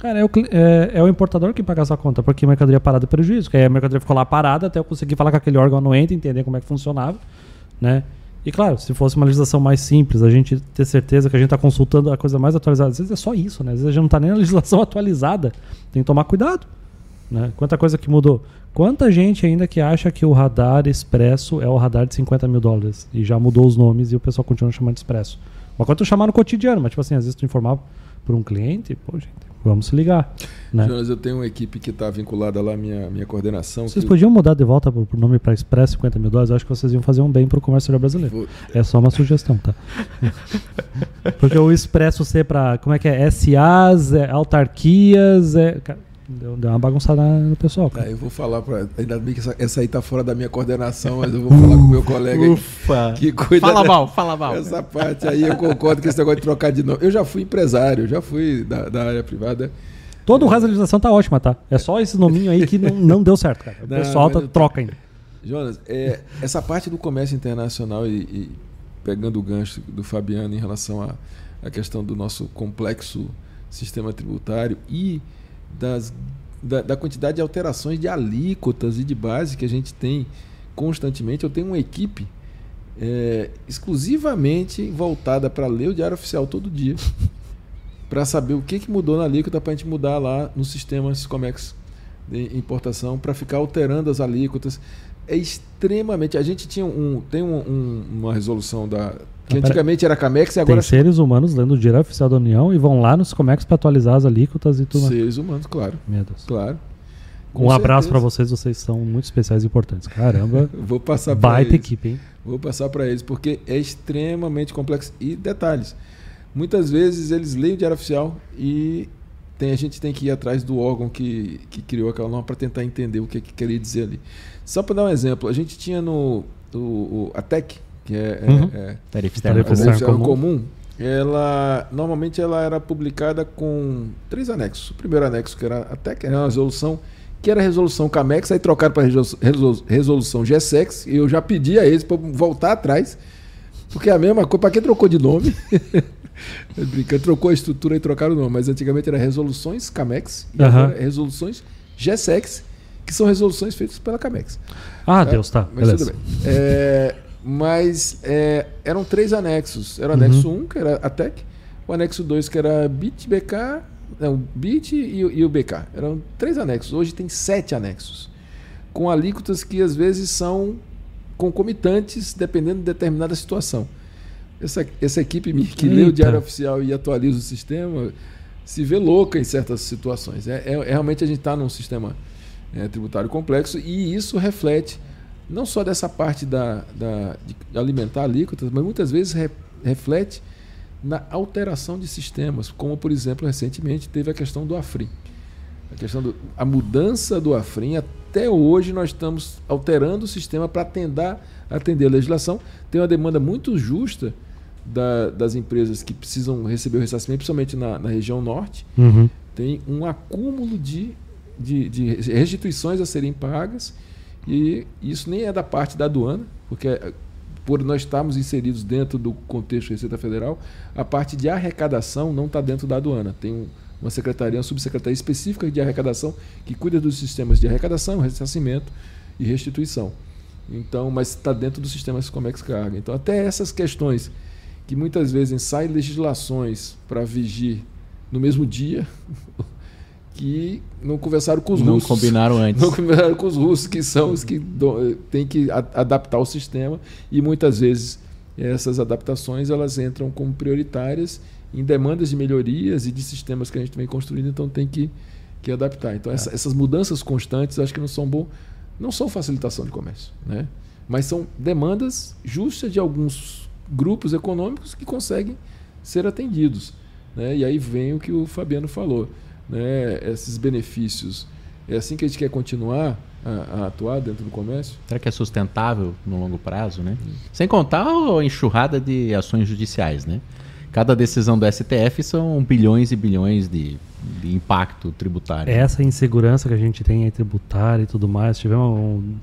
Cara, é o, é, é o importador que paga essa conta, porque mercadoria parada é prejuízo. Aí a mercadoria ficou lá parada até eu conseguir falar com aquele órgão anuente, entender como é que funcionava, né? E claro, se fosse uma legislação mais simples, a gente ter certeza que a gente está consultando a coisa mais atualizada. Às vezes é só isso, né? Às vezes a gente não está nem na legislação atualizada. Tem que tomar cuidado. Né? Quanta coisa que mudou. Quanta gente ainda que acha que o radar expresso é o radar de 50 mil dólares e já mudou os nomes e o pessoal continua chamando de expresso. Coisa é tu chamar no cotidiano, mas tipo assim, às vezes tu informar por um cliente, pô, gente, vamos se ligar. Né? Jonas, eu tenho uma equipe que está vinculada lá à minha, minha coordenação. Vocês que- podiam mudar de volta pro nome para Expresso 50 mil dólares? Eu acho que vocês iam fazer um bem pro comércio brasileiro. Vou- É só uma sugestão, tá? Porque o Expresso ser para como é que é? SAs, é, autarquias, é, deu, deu uma bagunçada no pessoal. Cara. eu vou falar para. Ainda bem que essa, essa aí tá fora da minha coordenação, mas eu vou falar com o meu colega aí Ufa! que cuida Fala da- mal, fala mal. Essa parte aí eu concordo com esse negócio de trocar de nome. Eu já fui empresário, já fui da, da área privada. Todo o resto da legislação tá ótima, tá? É só esse nominho aí que não, não deu certo, cara. O Não, pessoal tá, troca ainda. Jonas, é, essa parte do comércio internacional e, e pegando o gancho do Fabiano em relação à à questão do nosso complexo sistema tributário e das, da, da quantidade de alterações de alíquotas e de base que a gente tem constantemente. Eu tenho uma equipe é, exclusivamente voltada para ler o Diário Oficial todo dia, para saber o que, que mudou na alíquota para a gente mudar lá no sistema Siscomex de importação, para ficar alterando as alíquotas. É extremamente. A gente tinha um, tem um- um- uma resolução da. Que Ah, antigamente era Camex e Tem agora seres humanos lendo o Diário Oficial da União e vão lá nos Comex para atualizar as alíquotas e tudo mais. seres humanos, claro. Meu Deus. Claro. Com Um abraço certeza. para vocês, vocês são muito especiais e importantes. Caramba, Vou passar para baita eles. equipe, hein? Vou passar para eles, porque é extremamente complexo. E detalhes, muitas vezes eles leem o Diário Oficial e tem, a gente tem que ir atrás do órgão que, que criou aquela norma para tentar entender o que, que queria dizer ali. Só para dar um exemplo, a gente tinha no o, o- a TEC, que é, é- Uhum. é Tarifa comum. comum, ela normalmente ela era publicada com três anexos. O primeiro anexo que era a TEC, era uma resolução que era a resolução CAMEX, aí trocaram para resolução GSEX, e eu já pedi a eles para voltar atrás, porque é a mesma coisa, para quem trocou de nome? Brincando, trocou a estrutura e trocaram o nome, mas antigamente era resoluções CAMEX e agora é resoluções GSEX, que são resoluções feitas pela CAMEX. Ah, É, Deus, tá. Mas Beleza. tudo bem. É, mas é, eram três anexos. Era o Uhum. anexo 1, que era a TEC, o anexo 2, que era BIT, BK, não, BIT e, e o BK. Eram três anexos. Hoje tem sete anexos. Com alíquotas que às vezes são concomitantes, dependendo de determinada situação. Essa, essa equipe minha que lê o Eita. Diário Oficial e atualiza o sistema se vê louca em certas situações. É, é- é realmente a gente está num sistema é, tributário complexo e isso reflete não só dessa parte da, da- de alimentar alíquotas, mas muitas vezes re- reflete na alteração de sistemas, como por exemplo recentemente teve a questão do AFRIM. A questão do, a mudança do AFRIM, até hoje nós estamos alterando o sistema para atender, atender a legislação. Tem uma demanda muito justa da- das empresas que precisam receber o ressarcimento, principalmente na, na região norte, Uhum. tem um acúmulo de, de, de restituições a serem pagas e isso nem é da parte da aduana, porque por nós estarmos inseridos dentro do contexto da Receita Federal, a parte de arrecadação não está dentro da aduana. Tem um, uma secretaria, uma subsecretaria específica de arrecadação que cuida dos sistemas de arrecadação, ressarcimento e restituição. Então, mas está dentro do sistema Comex Carga. Então, até essas questões que muitas vezes saem legislações para vigir no mesmo dia, que não conversaram com os não russos. Não combinaram antes. Não combinaram com os russos, que são os que têm que adaptar o sistema e muitas vezes essas adaptações elas entram como prioritárias em demandas de melhorias e de sistemas que a gente vem construindo, então tem que, que adaptar. Então, essa, é. essas mudanças constantes acho que não são bom, não são facilitação de comércio, né? mas são demandas justas de alguns grupos econômicos que conseguem ser atendidos. Né? E aí vem o que o Fabiano falou, né? esses benefícios. É assim que a gente quer continuar a, a, atuar dentro do comércio? Será que é sustentável no longo prazo? Né? Hum. Sem contar a enxurrada de ações judiciais. Né? Cada decisão do STF são bilhões e bilhões de, de impacto tributário. Essa insegurança que a gente tem aí tributária e tudo mais. Tivemos um,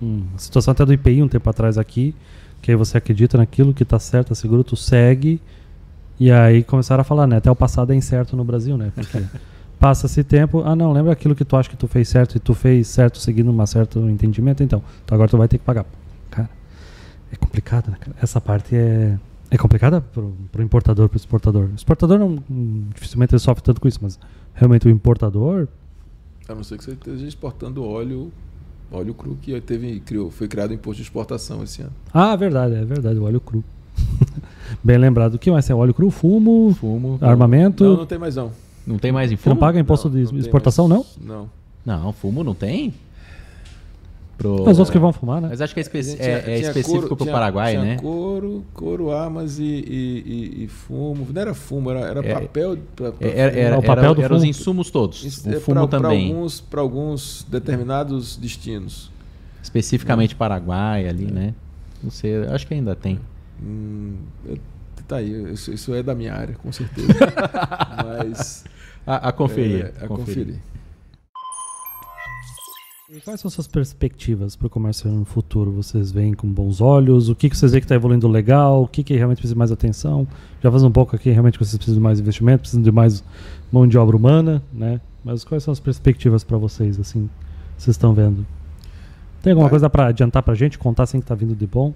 um, uma situação até do IPI um tempo atrás aqui, que aí você acredita naquilo que está certo, é seguro, tu segue. E aí começaram a falar, né? Até o passado é incerto no Brasil, né? Porque passa-se tempo, ah não, lembra aquilo que tu acha que tu fez certo e tu fez certo seguindo um certo entendimento, então, então agora tu vai ter que pagar. Cara, é complicado, né? Essa parte é é complicada para o importador, para o exportador. O exportador não, dificilmente ele sofre tanto com isso, mas realmente o importador. A não ser que você esteja exportando óleo, óleo cru, que teve, criou, foi criado o imposto de exportação esse ano. Ah, verdade, é verdade, o óleo cru. Bem lembrado. O que mais? É óleo cru, fumo, fumo armamento. Não, não tem mais não. Não tem mais em fumo? Não paga imposto não, de não exportação, mais, não? Não. Não, fumo não tem? Pro... Os outros que vão fumar, né? Mas acho que é, espe é, é específico para o Paraguai, tinha né? Couro, couro, armas e, e, e, e, fumo. Não era fumo, era, era é, papel. Pra, pra era, era, o papel era, do era os insumos todos. Isso, o é fumo pra, também. Para alguns, alguns determinados destinos. Especificamente Paraguai ali, né? Não sei, acho que ainda tem. Hum, tá aí, isso, isso, é da minha área, com certeza. Mas. A, a conferir. É, a conferir. conferir. E quais são suas perspectivas para o comércio no futuro? Vocês veem com bons olhos? O que, que vocês veem que está evoluindo legal? O que, que realmente precisa de mais atenção? Já faz um pouco aqui, realmente vocês precisam de mais investimento, precisam de mais mão de obra humana, né? Mas quais são as perspectivas para vocês, assim, vocês estão vendo? Tem alguma coisa para adiantar para a gente, contar assim que está vindo de bom?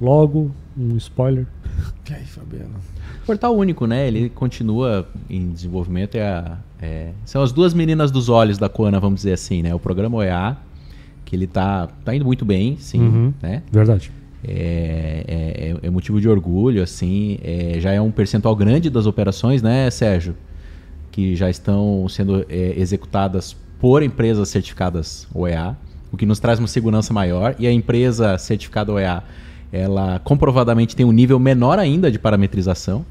Logo, um spoiler. E aí, Fabiano? Portal único, né? Ele continua em desenvolvimento. É a, é, são as duas meninas dos olhos da Coana, vamos dizer assim, né? O programa OEA, que ele tá, tá indo muito bem, sim, uhum, né? Verdade. É, é, é, motivo de orgulho, assim. É, já é um percentual grande das operações, né, Sérgio? Que já estão sendo é, executadas por empresas certificadas OEA, o que nos traz uma segurança maior. E a empresa certificada OEA ela comprovadamente tem um nível menor ainda de parametrização.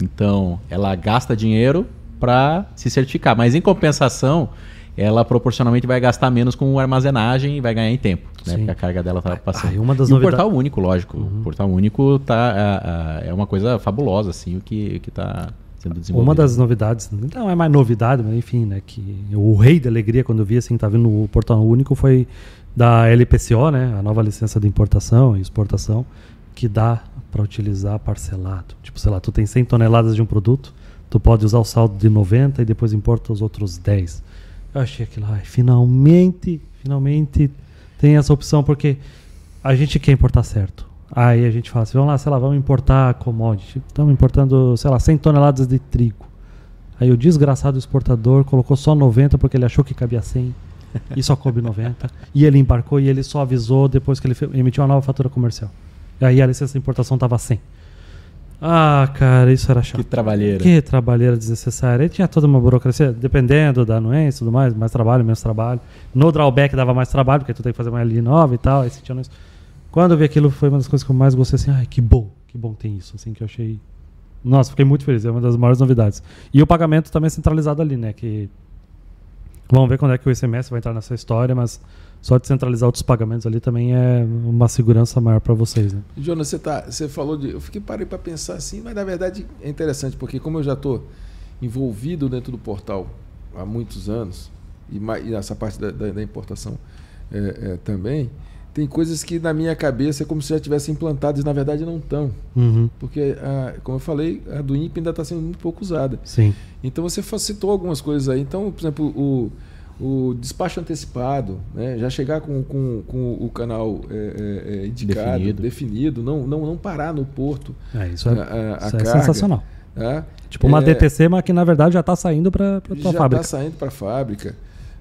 Então, ela gasta dinheiro para se certificar, mas em compensação, ela proporcionalmente vai gastar menos com armazenagem e vai ganhar em tempo, né? Porque a carga dela está passando. Ah, uma das e novidades... o portal único, lógico. Uhum. O portal único tá, é, é uma coisa fabulosa, assim, o que está sendo desenvolvido. Uma das novidades, não é mais novidade, mas enfim, né? Que o rei da alegria quando eu vi assim, tá vindo o portal único foi da LPCO, né, a nova licença de importação e exportação, que dá para utilizar parcelado. Tipo, sei lá, tu tem 100 toneladas de um produto, tu pode usar o saldo de 90 e depois importa os outros 10. Eu achei aquilo, ai, finalmente, finalmente tem essa opção, porque a gente quer importar certo. Aí a gente fala assim, vamos lá, sei lá, vamos importar commodity. Estamos importando, sei lá, 100 toneladas de trigo. Aí o desgraçado exportador colocou só 90 porque ele achou que cabia 100 e só coube 90. E ele embarcou e ele só avisou depois que ele emitiu uma nova fatura comercial. E aí a licença de importação estava 100. Ah, cara, isso era chato. Que trabalheira. Que trabalheira desnecessária. E tinha toda uma burocracia, dependendo da anuência e tudo mais, mais trabalho, menos trabalho. No drawback dava mais trabalho, porque tu tem que fazer uma linha nova e tal. Aí tinha isso. Quando eu vi aquilo, foi uma das coisas que eu mais gostei, assim, ai, que bom, que bom tem isso, assim, que eu achei... Nossa, fiquei muito feliz, é uma das maiores novidades. E o pagamento também é centralizado ali, né, que Vamos ver quando é que o ICMS vai entrar nessa história, mas só descentralizar outros pagamentos ali também é uma segurança maior para vocês. Né? Jonas, você, tá, você falou de. Eu fiquei parei para pensar assim, mas na verdade é interessante, porque como eu já estou envolvido dentro do portal há muitos anos, e, e nessa parte da, da, da importação é, é, também, tem coisas que na minha cabeça é como se já tivessem implantadas e na verdade não estão. Uhum. Porque, a, como eu falei, a do INPE ainda está sendo muito pouco usada. Sim. Então você citou algumas coisas aí. Então, por exemplo, o, o despacho antecipado, né? já chegar com, com, com o canal é, é, indicado, Definido. definido, não, não, não parar no porto É, isso é, a, a- isso é carga, sensacional. tá? Tipo uma É, DTC, mas que na verdade já está saindo para a já fábrica. está saindo para a fábrica.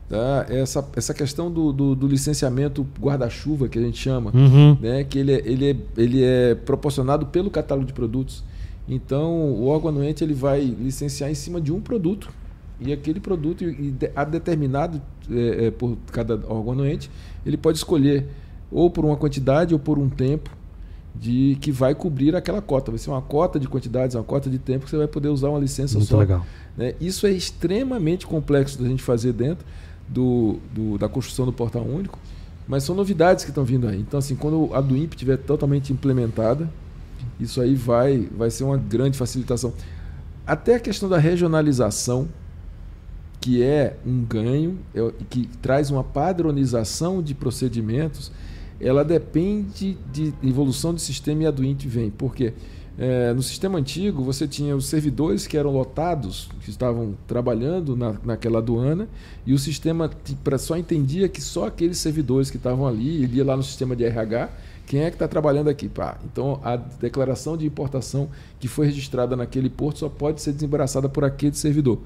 Tá? Essa, essa questão do, do, do licenciamento guarda-chuva, que a gente chama, Uhum. né? que ele é, ele, é, ele é proporcionado pelo catálogo de produtos. Então, o órgão anuente ele vai licenciar em cima de um produto. E aquele produto, e a determinado é, é, por cada órgão anuente, ele pode escolher ou por uma quantidade ou por um tempo de que vai cobrir aquela cota. Vai ser uma cota de quantidades, uma cota de tempo que você vai poder usar uma licença Muito só. legal. né? Isso é extremamente complexo da gente fazer dentro do, do- da construção do portal único, mas são novidades que estão vindo aí. Então, assim, quando a do INPE estiver totalmente implementada, isso aí vai, vai ser uma grande facilitação. Até a questão da regionalização, que é um ganho, é- que traz uma padronização de procedimentos, ela depende de evolução do sistema e a do INPE vem. Por quê? É, no sistema antigo, você tinha os servidores que eram lotados, que estavam trabalhando na, naquela aduana, e o sistema só entendia que só aqueles servidores que estavam ali, ele ia lá no sistema de RH, quem é que está trabalhando aqui? Pá, então, a declaração de importação que foi registrada naquele porto só pode ser desembaraçada por aquele servidor.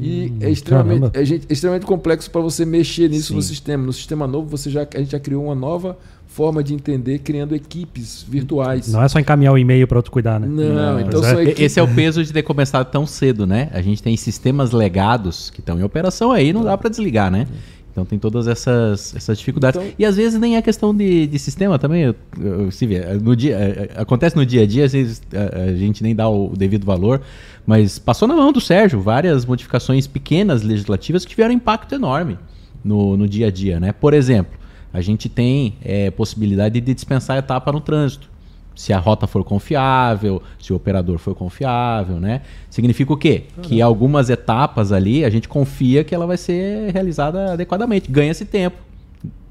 E é extremamente, é, gente, é extremamente complexo para você mexer nisso Sim. no sistema. No sistema novo, você já, a gente já criou uma nova forma de entender, criando equipes virtuais. Não é só encaminhar o e-mail para outro cuidar, né? Não, então mas são é. equipes. Esse é o peso de ter começado tão cedo, né? A gente tem sistemas legados que estão em operação aí, não dá para desligar, né? Então tem todas essas, essas dificuldades. Então- e às vezes nem é questão de, de sistema também. Eu, eu, se vê, no dia, é, é, acontece no dia a dia, às vezes a, a gente nem dá o devido valor, mas passou na mão do Sérgio várias modificações pequenas legislativas que tiveram impacto enorme no, no dia a dia, né? Por exemplo, a gente tem é, possibilidade de dispensar a etapa no trânsito se a rota for confiável, se o operador for confiável, né? Significa o quê? Que algumas etapas ali a gente confia que ela vai ser realizada adequadamente. Ganha-se tempo,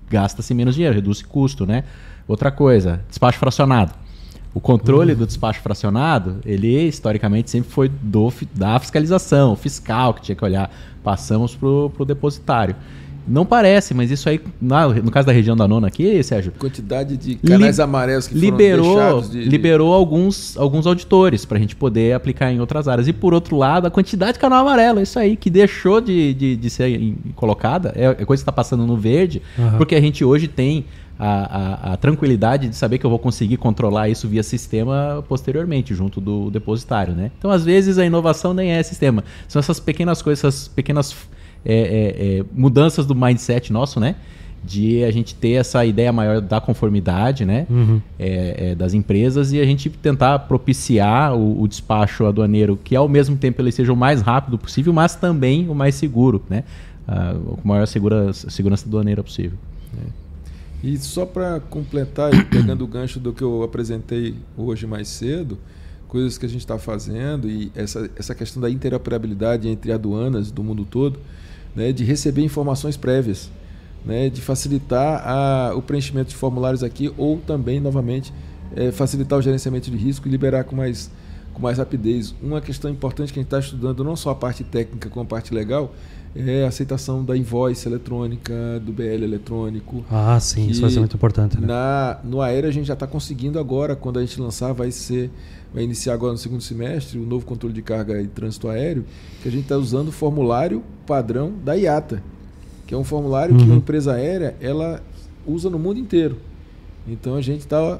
gasta-se menos dinheiro, reduz custo, né? Outra coisa, despacho fracionado. O controle do despacho fracionado, ele historicamente sempre foi do, da fiscalização, o fiscal que tinha que olhar. Passamos pro, pro depositário. Não parece, mas isso aí, na- no caso da região da nona aqui, Sérgio, Quantidade de canais Li- amarelos que foram liberou, deixados de, de- liberou alguns, alguns auditores para a gente poder aplicar em outras áreas. E por outro lado, a quantidade de canal amarelo, isso aí, que deixou de, de, de ser em- colocada, é, é coisa que está passando no verde, Aham. porque a gente hoje tem a, a- a tranquilidade de saber que eu vou conseguir controlar isso via sistema posteriormente, junto do depositário. Né? Então, às vezes, a inovação nem é sistema. São essas pequenas coisas, essas pequenas é, é, é, mudanças do mindset nosso, né? De a gente ter essa ideia maior da conformidade, né? Uhum. é, é, das empresas e a gente tentar propiciar o, o despacho aduaneiro que ao mesmo tempo ele seja o mais rápido possível, mas também o mais seguro, né? Com a maior segura, segurança aduaneira possível. E só para completar, pegando o gancho do que eu apresentei hoje mais cedo, coisas que a gente está fazendo e essa, essa questão da interoperabilidade entre aduanas do mundo todo, né, de receber informações prévias, né, de facilitar a, o preenchimento de formulários aqui ou também, novamente, eh, facilitar o gerenciamento de risco e liberar com mais, com mais rapidez. Uma questão importante que a gente está estudando, não só a parte técnica como a parte legal, é a aceitação da invoice eletrônica, do BL eletrônico. Ah, sim, isso vai ser muito importante, né? Na, no aéreo a gente já está conseguindo agora, quando a gente lançar, vai ser, vai iniciar agora no segundo semestre o novo controle de carga e trânsito aéreo, que a gente está usando o formulário padrão da IATA, que é um formulário que Uhum. uma empresa aérea ela usa no mundo inteiro. Então a gente está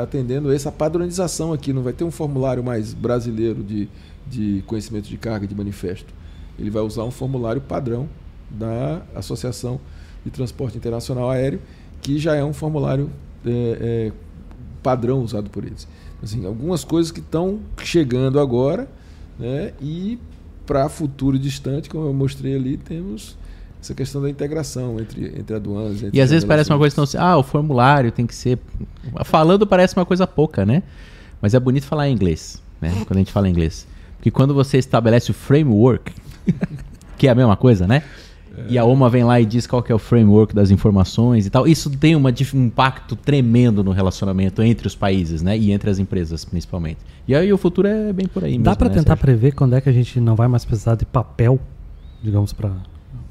atendendo essa padronização aqui. Não vai ter um formulário mais brasileiro de, de conhecimento de carga de manifesto. Ele vai usar um formulário padrão da Associação de Transporte Internacional Aéreo, que já é um formulário é, é, padrão usado por eles. Assim, algumas coisas que estão chegando agora, né, e para futuro distante, como eu mostrei ali, temos essa questão da integração entre, entre aduanas. Entre E às vezes parece uma coisa tão assim, ah, o formulário tem que ser. Falando parece uma coisa pouca, né? Mas é bonito falar em inglês, né? Quando a gente fala em inglês. Porque quando você estabelece o framework, que é a mesma coisa, né? E a OMA vem lá e diz qual que é o framework das informações e tal. Isso tem uma, um impacto tremendo no relacionamento entre os países, né? E entre as empresas, principalmente. E aí o futuro é bem por aí mesmo. Dá para né, tentar Sérgio? prever quando é que a gente não vai mais precisar de papel, digamos, para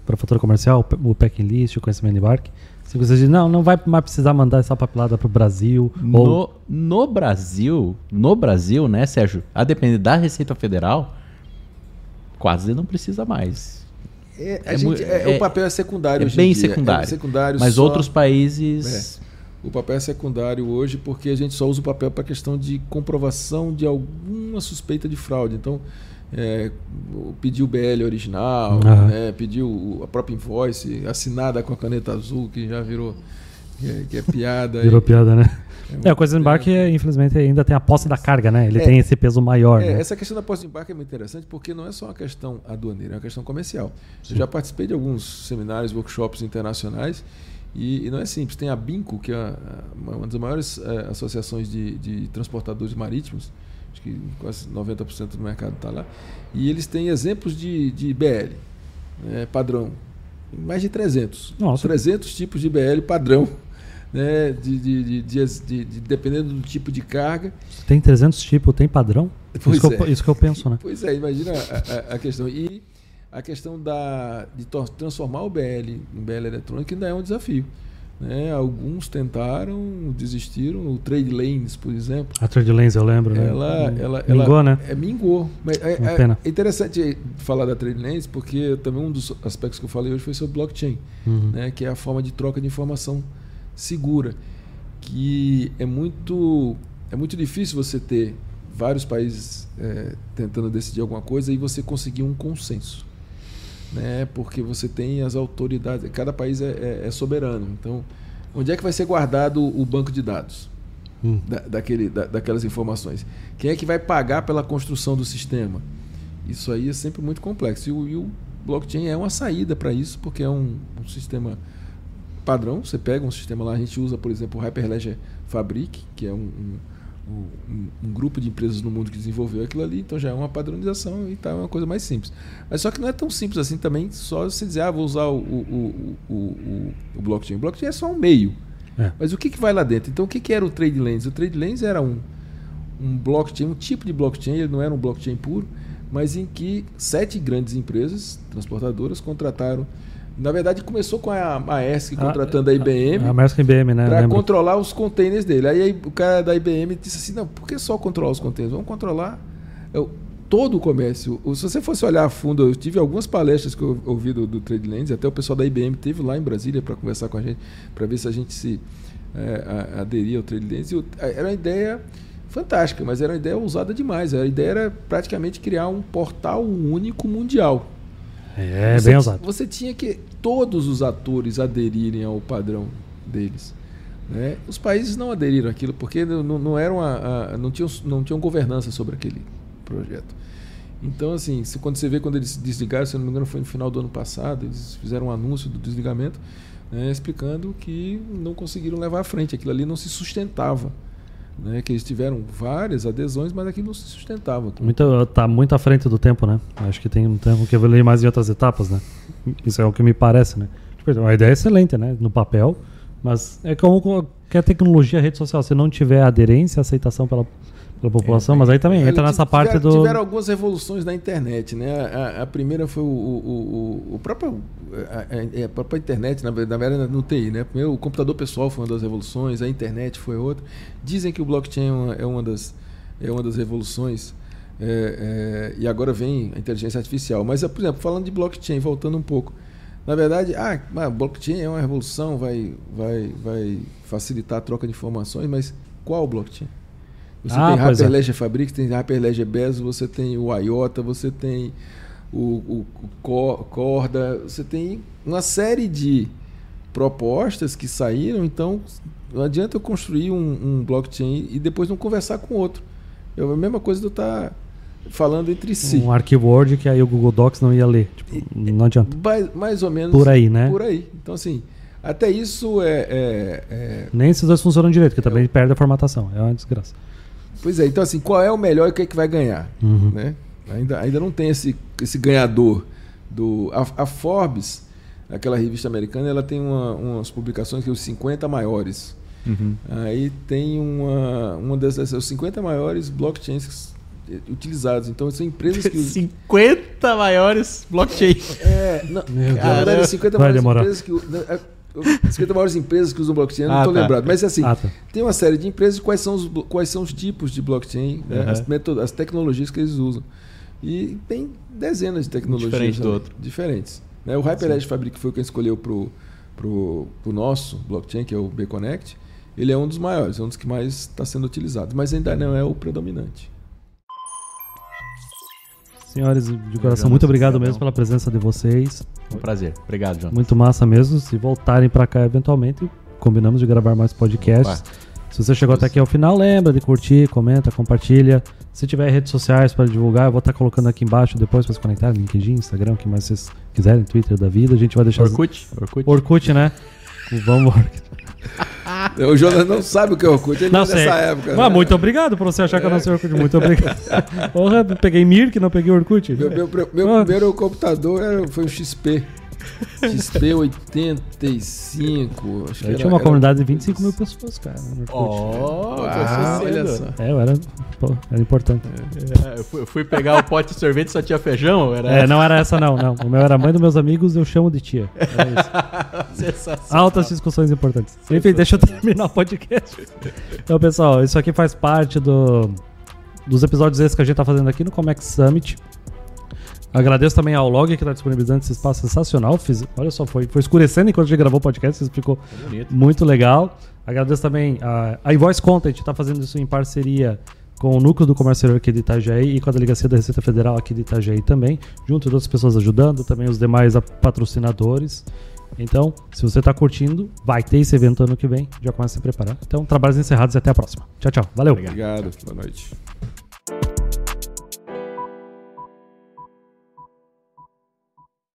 para fatura comercial, o packing list, o conhecimento de embarque? Se você diz, não, não vai mais precisar mandar essa papelada para o Brasil. Ou, No, no Brasil, no Brasil, né, Sérgio? A depender da Receita Federal, quase não precisa mais. É, É gente- é- é- o papel é secundário É hoje em bem dia. secundário. É secundário Mas só- outros países. O papel é secundário hoje porque a gente só usa o papel para questão de comprovação de alguma suspeita de fraude. Então, é, o- pedir o BL original, Aham. né, pedir o- a própria invoice assinada com a caneta azul, que já virou que é, que é piada. Virou E- piada, né? É, o coisa de embarque, é, infelizmente, ainda tem a posse da carga, né? Ele É. tem esse peso maior, É, né? essa questão da posse de embarque é muito interessante porque não é só uma questão aduaneira, é uma questão comercial. Eu já participei de alguns seminários, workshops internacionais e, e não é simples. Tem a BINCO, que é a- a- uma das maiores eh, associações de, de transportadores marítimos, acho que quase 90% do mercado está lá, e eles têm exemplos de, de BL, né, padrão, mais de 300. Nossa. 300 tipos de BL padrão. Né, de, de, de, de- de- de- dependendo do tipo de carga, Tem 300 tipos, tem padrão? Pois isso, que eu, é. isso que eu penso, né? Pois é, imagina a, a- a questão. E a questão da, de transformar o BL em BL eletrônico ainda é um desafio. Né? Alguns tentaram, desistiram. O Trade Lanes, por exemplo, A Trade Lanes, eu lembro, né? ela, Hum, ela, Mingou, ela né? É, mingou. Mas é, é- pena. é interessante falar da Trade Lanes, porque também um dos aspectos que eu falei hoje foi sobre blockchain Uhum. né, que é a forma de troca de informação segura, que é muito é muito difícil você ter vários países é, tentando decidir alguma coisa e você conseguir um consenso, né? Porque você tem as autoridades, cada país é, é- é soberano. Então, onde é que vai ser guardado o banco de dados Hum. da, daquele, da- daquelas informações? Quem é que vai pagar pela construção do sistema? Isso aí é sempre muito complexo. E o, e o blockchain é uma saída para isso, porque é um, um sistema padrão. Você pega um sistema lá, a gente usa, por exemplo, o Hyperledger Fabric, que é um, um, um- um grupo de empresas no mundo que desenvolveu aquilo ali, então já é uma padronização e tá é uma coisa mais simples. Mas só que não é tão simples assim também, só você dizer, ah, vou usar o, o, o, o, o- blockchain. O blockchain é só um meio. É. Mas o que, que vai lá dentro? Então, o que, que era o Trade Lanes? O Trade Lanes era um, um blockchain, um tipo de blockchain, ele não era um blockchain puro, mas em que sete grandes empresas transportadoras contrataram. Na verdade, começou com a Maersk contratando a IBM A Maersk IBM, né? para controlar os containers dele. Aí, o cara da IBM disse assim: não, por que só controlar os containers? Vamos controlar eu- todo o comércio. Se você fosse olhar a fundo, eu tive algumas palestras que eu ouvi do, do Trade Lanes, até o pessoal da IBM teve lá em Brasília para conversar com a gente, para ver se a gente se é, a- aderia ao Trade Lanes. E o- a- era uma ideia fantástica, mas era uma ideia ousada demais. A ideia era praticamente criar um portal único mundial. É, Você bem usado. Você tinha que todos os atores aderirem ao padrão deles. né? Os países não aderiram àquilo porque não, não eram a, a- não tinham não tinham governança sobre aquele projeto. Então assim, se, quando você vê quando eles se desligaram, se não me engano foi no final do ano passado, eles fizeram um anúncio do desligamento, né, explicando que não conseguiram levar à frente, aquilo ali não se sustentava. Né, que eles tiveram várias adesões, mas aquilo não se sustentava. Muito, tá muito à frente do tempo, né? Acho que tem um tempo que evoluir mais em outras etapas, né? Isso é o que me parece, né? Tipo, a ideia é excelente, né? No papel, mas é como qualquer tecnologia, rede social, se não tiver aderência, aceitação pela, pela população, mas aí também Olha, entra nessa tiveram- parte do... Tiveram algumas revoluções na internet, né? A, a- primeira foi o, o, o- o próprio a, a- a própria internet, na, na verdade no TI, né? Primeiro o computador pessoal foi uma das revoluções, a internet foi outra. Dizem que o blockchain é uma, é uma das é uma das revoluções é, é, e agora vem a inteligência artificial. Mas, por exemplo, falando de blockchain, voltando um pouco, na verdade, ah, blockchain é uma revolução, vai, vai, vai facilitar a troca de informações, mas qual blockchain? Você Ah, tem pois é. Hyperledger Fabric, tem Hyperledger Bezos, você tem o IOTA, você tem o, o, o Co- Corda, você tem uma série de propostas que saíram, então não adianta eu construir um, um blockchain e depois não conversar com outro. É a mesma coisa de eu estar falando entre si. Um arquivo Word que aí o Google Docs não ia ler. Tipo, não adianta. Mais, mais ou menos Por aí, né? Por aí. Então, assim, até isso é. é- é- Nem esses dois funcionam direito, que também perde a formatação. É uma desgraça. Pois é, então, assim, qual é o melhor e o que, é que vai ganhar? Uhum. né? Ainda, ainda não tem esse, esse ganhador do. A, a Forbes, aquela revista americana, ela tem uma, umas publicações que é os 50 maiores. Uhum. Aí tem uma, uma dessas, os 50 maiores blockchains utilizados. Então são empresas que. 50 maiores blockchains. É, não, Deus. 50 Vai maiores demorar. empresas que. Né, é, 50 maiores empresas que usam blockchain, eu não Ah, estou tá. lembrado. Mas assim, Ah, tá. tem uma série de empresas quais são os, quais são os tipos de blockchain, né, Uhum. as, metodo- as tecnologias que eles usam. E tem dezenas de tecnologias Diferente do ali, outro. diferentes. Né, o HyperEdge Fabric foi quem escolheu para o nosso blockchain, que é o B-Connect. Ele é um dos maiores, é um dos que mais está sendo utilizado, mas ainda não é o predominante. Senhores, de coração, muito obrigado mesmo pela presença de vocês. Um prazer. Obrigado, João. Muito massa mesmo. Se voltarem pra cá eventualmente, combinamos de gravar mais podcasts. Opa. Se você chegou até aqui ao final, lembra de curtir, comenta, compartilha. Se tiver redes sociais para divulgar, eu vou estar colocando aqui embaixo depois para se conectar, LinkedIn, Instagram, o que mais vocês quiserem, Twitter da vida. A gente vai deixar. as- Orkut? Orkut? Orkut, né? Vamos. O Jonas não sabe o que é Orkut, ele Não é sei. dessa época. Mas né? muito obrigado por você achar que eu não sei Orkut. Muito obrigado. Porra, peguei Mirk, não peguei Orkut. Meu, meu, meu primeiro computador era- foi um XP. XP 85. Acho que Eu era- tinha uma era- comunidade de 25 mil pessoas, cara. Oh, Ah, olha só. É, eu era. Pô, era importante. É, eu fui, eu fui pegar o pote de sorvete e só tinha feijão? Era É, não era essa, não, não. O meu era mãe dos meus amigos, eu chamo de tia. Era isso. sensacional. Altas discussões importantes. Enfim, deixa eu terminar o podcast. Então, pessoal, isso aqui faz parte do, dos episódios esses que a gente tá fazendo aqui no Comex Summit. Agradeço também ao Log que tá disponibilizando esse espaço sensacional. Fiz, olha só, foi, foi escurecendo enquanto a gente gravou o podcast, isso ficou Bonito. muito legal. Agradeço também a, a Invoice Content, está fazendo isso em parceria com o Núcleo do Comércio Exterior aqui de Itajaí e com a Delegacia da Receita Federal aqui de Itajaí também, junto de outras pessoas ajudando, também os demais patrocinadores. Então, se você está curtindo, vai ter esse evento ano que vem, já começa a se preparar. Então, trabalhos encerrados e até a próxima. Tchau, tchau. Valeu. Obrigado, boa noite.